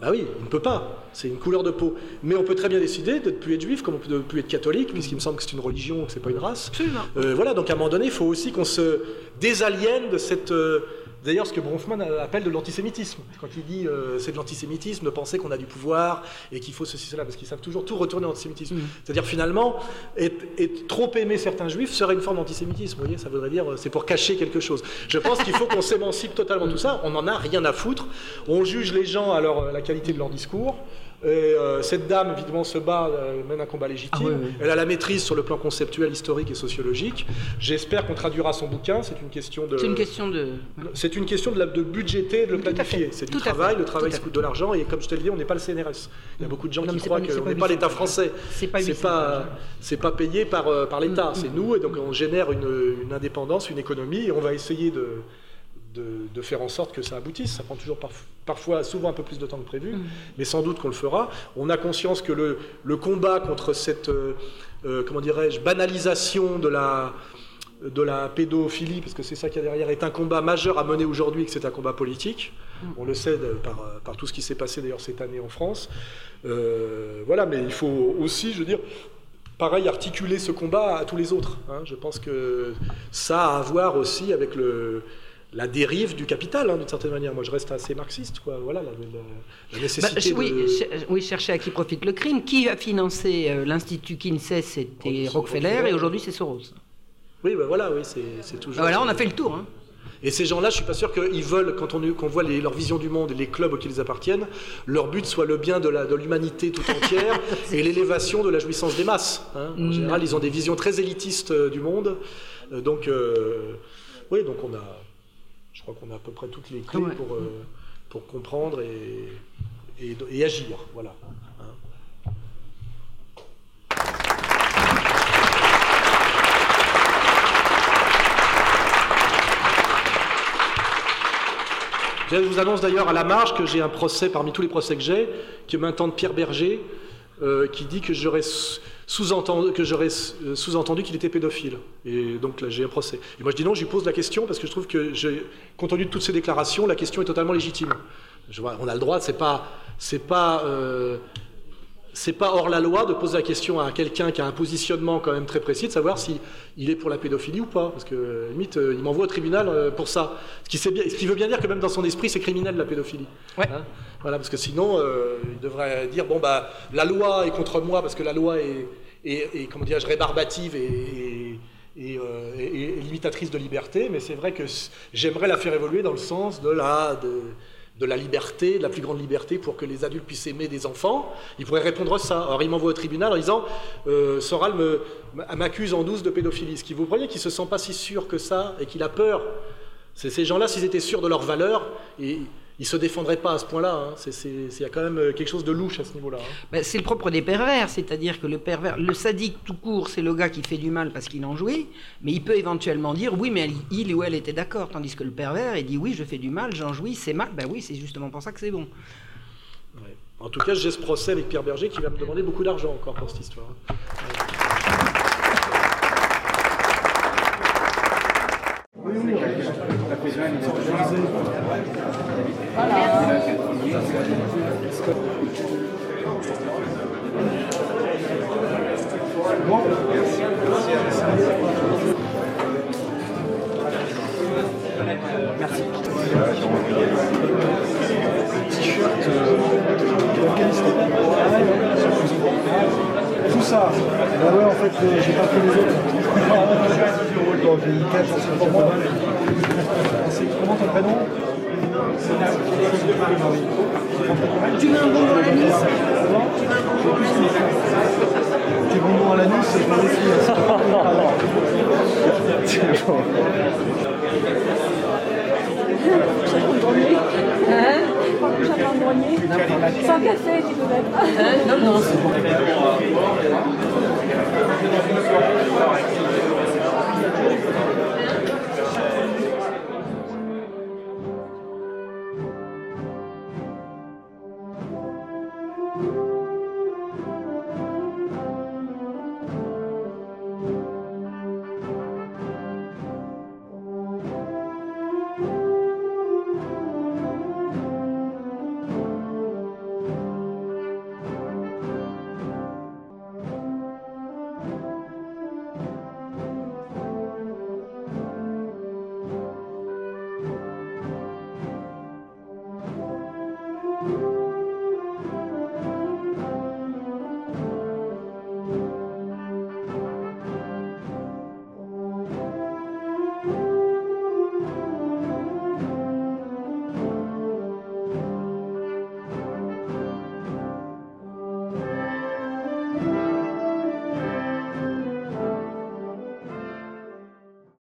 Bah oui, il ne peut pas. C'est une couleur de peau. Mais on peut très bien décider de ne plus être juif, comme on peut ne plus être catholique, puisqu'il me semble que c'est une religion, que c'est pas une race. Euh, voilà, donc à un moment donné, il faut aussi qu'on se désaliène de cette. Euh, D'ailleurs, ce que Bronfman appelle de l'antisémitisme, quand il dit euh, c'est de l'antisémitisme de penser qu'on a du pouvoir et qu'il faut ceci, cela, parce qu'ils savent toujours tout retourner en antisémitisme. Mm. C'est-à-dire finalement, être, trop aimer certains juifs serait une forme d'antisémitisme. Vous voyez, ça voudrait dire c'est pour cacher quelque chose. Je pense qu'il faut qu'on s'émancipe totalement de tout ça. On n'en a rien à foutre. On juge les gens à leur, la qualité de leur discours. Et euh, cette dame, évidemment, se bat, euh, mène un combat légitime. Ah Elle a la maîtrise sur le plan conceptuel, historique et sociologique. J'espère qu'on traduira son bouquin. C'est une question de. C'est une question de. C'est une question de, la- de budgéter, de le planifier. C'est du Tout travail. Le travail, ça coûte de l'argent. Et comme je te l'ai dit, on n'est pas le CNRS. Il y a beaucoup de gens Non, qui croient qu'on n'est pas 800 l'État français. C'est pas 800 pas, c'est pas payé par, euh, par l'État. Mm, C'est mm, nous. Et donc on génère une, une indépendance, une économie. Et on va essayer de, de, de faire en sorte que ça aboutisse. Ça prend toujours parf- parfois, souvent un peu plus de temps que prévu, Mm. mais sans doute qu'on le fera. On a conscience que le, le combat contre cette, euh, euh, comment dirais-je, banalisation de la, de la pédophilie, parce que c'est ça qu'il y a derrière, est un combat majeur à mener aujourd'hui, et que c'est un combat politique. On le sait par, euh, par tout ce qui s'est passé d'ailleurs cette année en France. Euh, voilà, mais il faut aussi, je veux dire, pareil, articuler ce combat à tous les autres. hein. Je pense que ça a à voir aussi avec le, la dérive du capital, hein, d'une certaine manière. Moi, je reste assez marxiste, quoi. Voilà, la, la- la Bah, nécessité oui, de... ch- oui, chercher à qui profite le crime. Qui a financé euh, l'Institut Kinsey C'était Rockefeller et aujourd'hui c'est Soros. Oui, ben voilà, oui, c'est toujours... Voilà, on a fait le tour. hein. Et ces gens-là, je suis pas sûr qu'ils veulent, quand on, voit les- leur vision du monde et les clubs auxquels ils appartiennent, leur but soit le bien de, l'humanité tout entière et l'élévation de la jouissance des masses. hein. En Non. général, ils ont des visions très élitistes euh, du monde. Euh, donc, oui, donc on a, je crois qu'on a à peu près toutes les clés Ouais. pour, euh, pour comprendre et, et, et agir. Voilà. hein. Je vous annonce d'ailleurs à la marge que j'ai un procès parmi tous les procès que j'ai, qui m'entend de Pierre Berger, euh, qui dit que j'aurais sous-entendu que j'aurais euh, sous-entendu qu'il était pédophile. Et donc là, j'ai un procès. Et moi, je dis non, je lui pose la question parce que je trouve que, compte tenu de toutes ces déclarations, la question est totalement légitime. Je vois, on a le droit, c'est pas, c'est pas, euh, c'est pas hors la loi de poser la question à quelqu'un qui a un positionnement quand même très précis de savoir si il est pour la pédophilie ou pas. Parce que euh, limite, il m'envoie au tribunal pour ça. Ce qui, bien- ce qui veut bien dire que même dans son esprit, c'est criminel la pédophilie. Hein voilà, parce que sinon, euh, il devrait dire bon bah la loi est contre moi parce que la loi est, est, est, comment dirais-je rébarbative et, et- et, euh, et- et limitatrice de liberté. Mais c'est vrai que j'aimerais la faire évoluer dans le sens de la liberté, de la plus grande liberté pour que les adultes puissent aimer des enfants, il pourrait répondre ça. Or, il m'envoie au tribunal en disant euh, Soral m'accuse en douce de pédophilie. Ce qui vous voyez qu'il ne se sent pas si sûr que ça et qu'il a peur? Ces gens-là, s'ils étaient sûrs de leur valeur, et, ils ne se défendraient pas à ce point-là. hein. C'est- c'est- Il y a quand même euh, quelque chose de louche à ce niveau-là. hein. Ben, c'est le propre des pervers, c'est-à-dire que le pervers, le sadique tout court, c'est le gars qui fait du mal parce qu'il en jouit, mais il peut éventuellement dire oui, mais elle- il ou elle était d'accord, tandis que le pervers, il dit oui, je fais du mal, j'en jouis, c'est mal, ben oui, c'est justement pour ça que c'est bon. Ouais. En tout cas, j'ai ce procès avec Pierre Berger qui va me demander beaucoup d'argent encore pour cette histoire. Hein. Merci. T-shirt euh, d'Afghanistan. Tout ça. Bah ouais, en fait, euh, j'ai pas pris les autres. Bon, 4, tu mets un bonbon à la Nice? Tu veux un bonbon à la Nice? Tu un à la c'est pas bon. Sans café, tu peux mettre. Non, non. Hein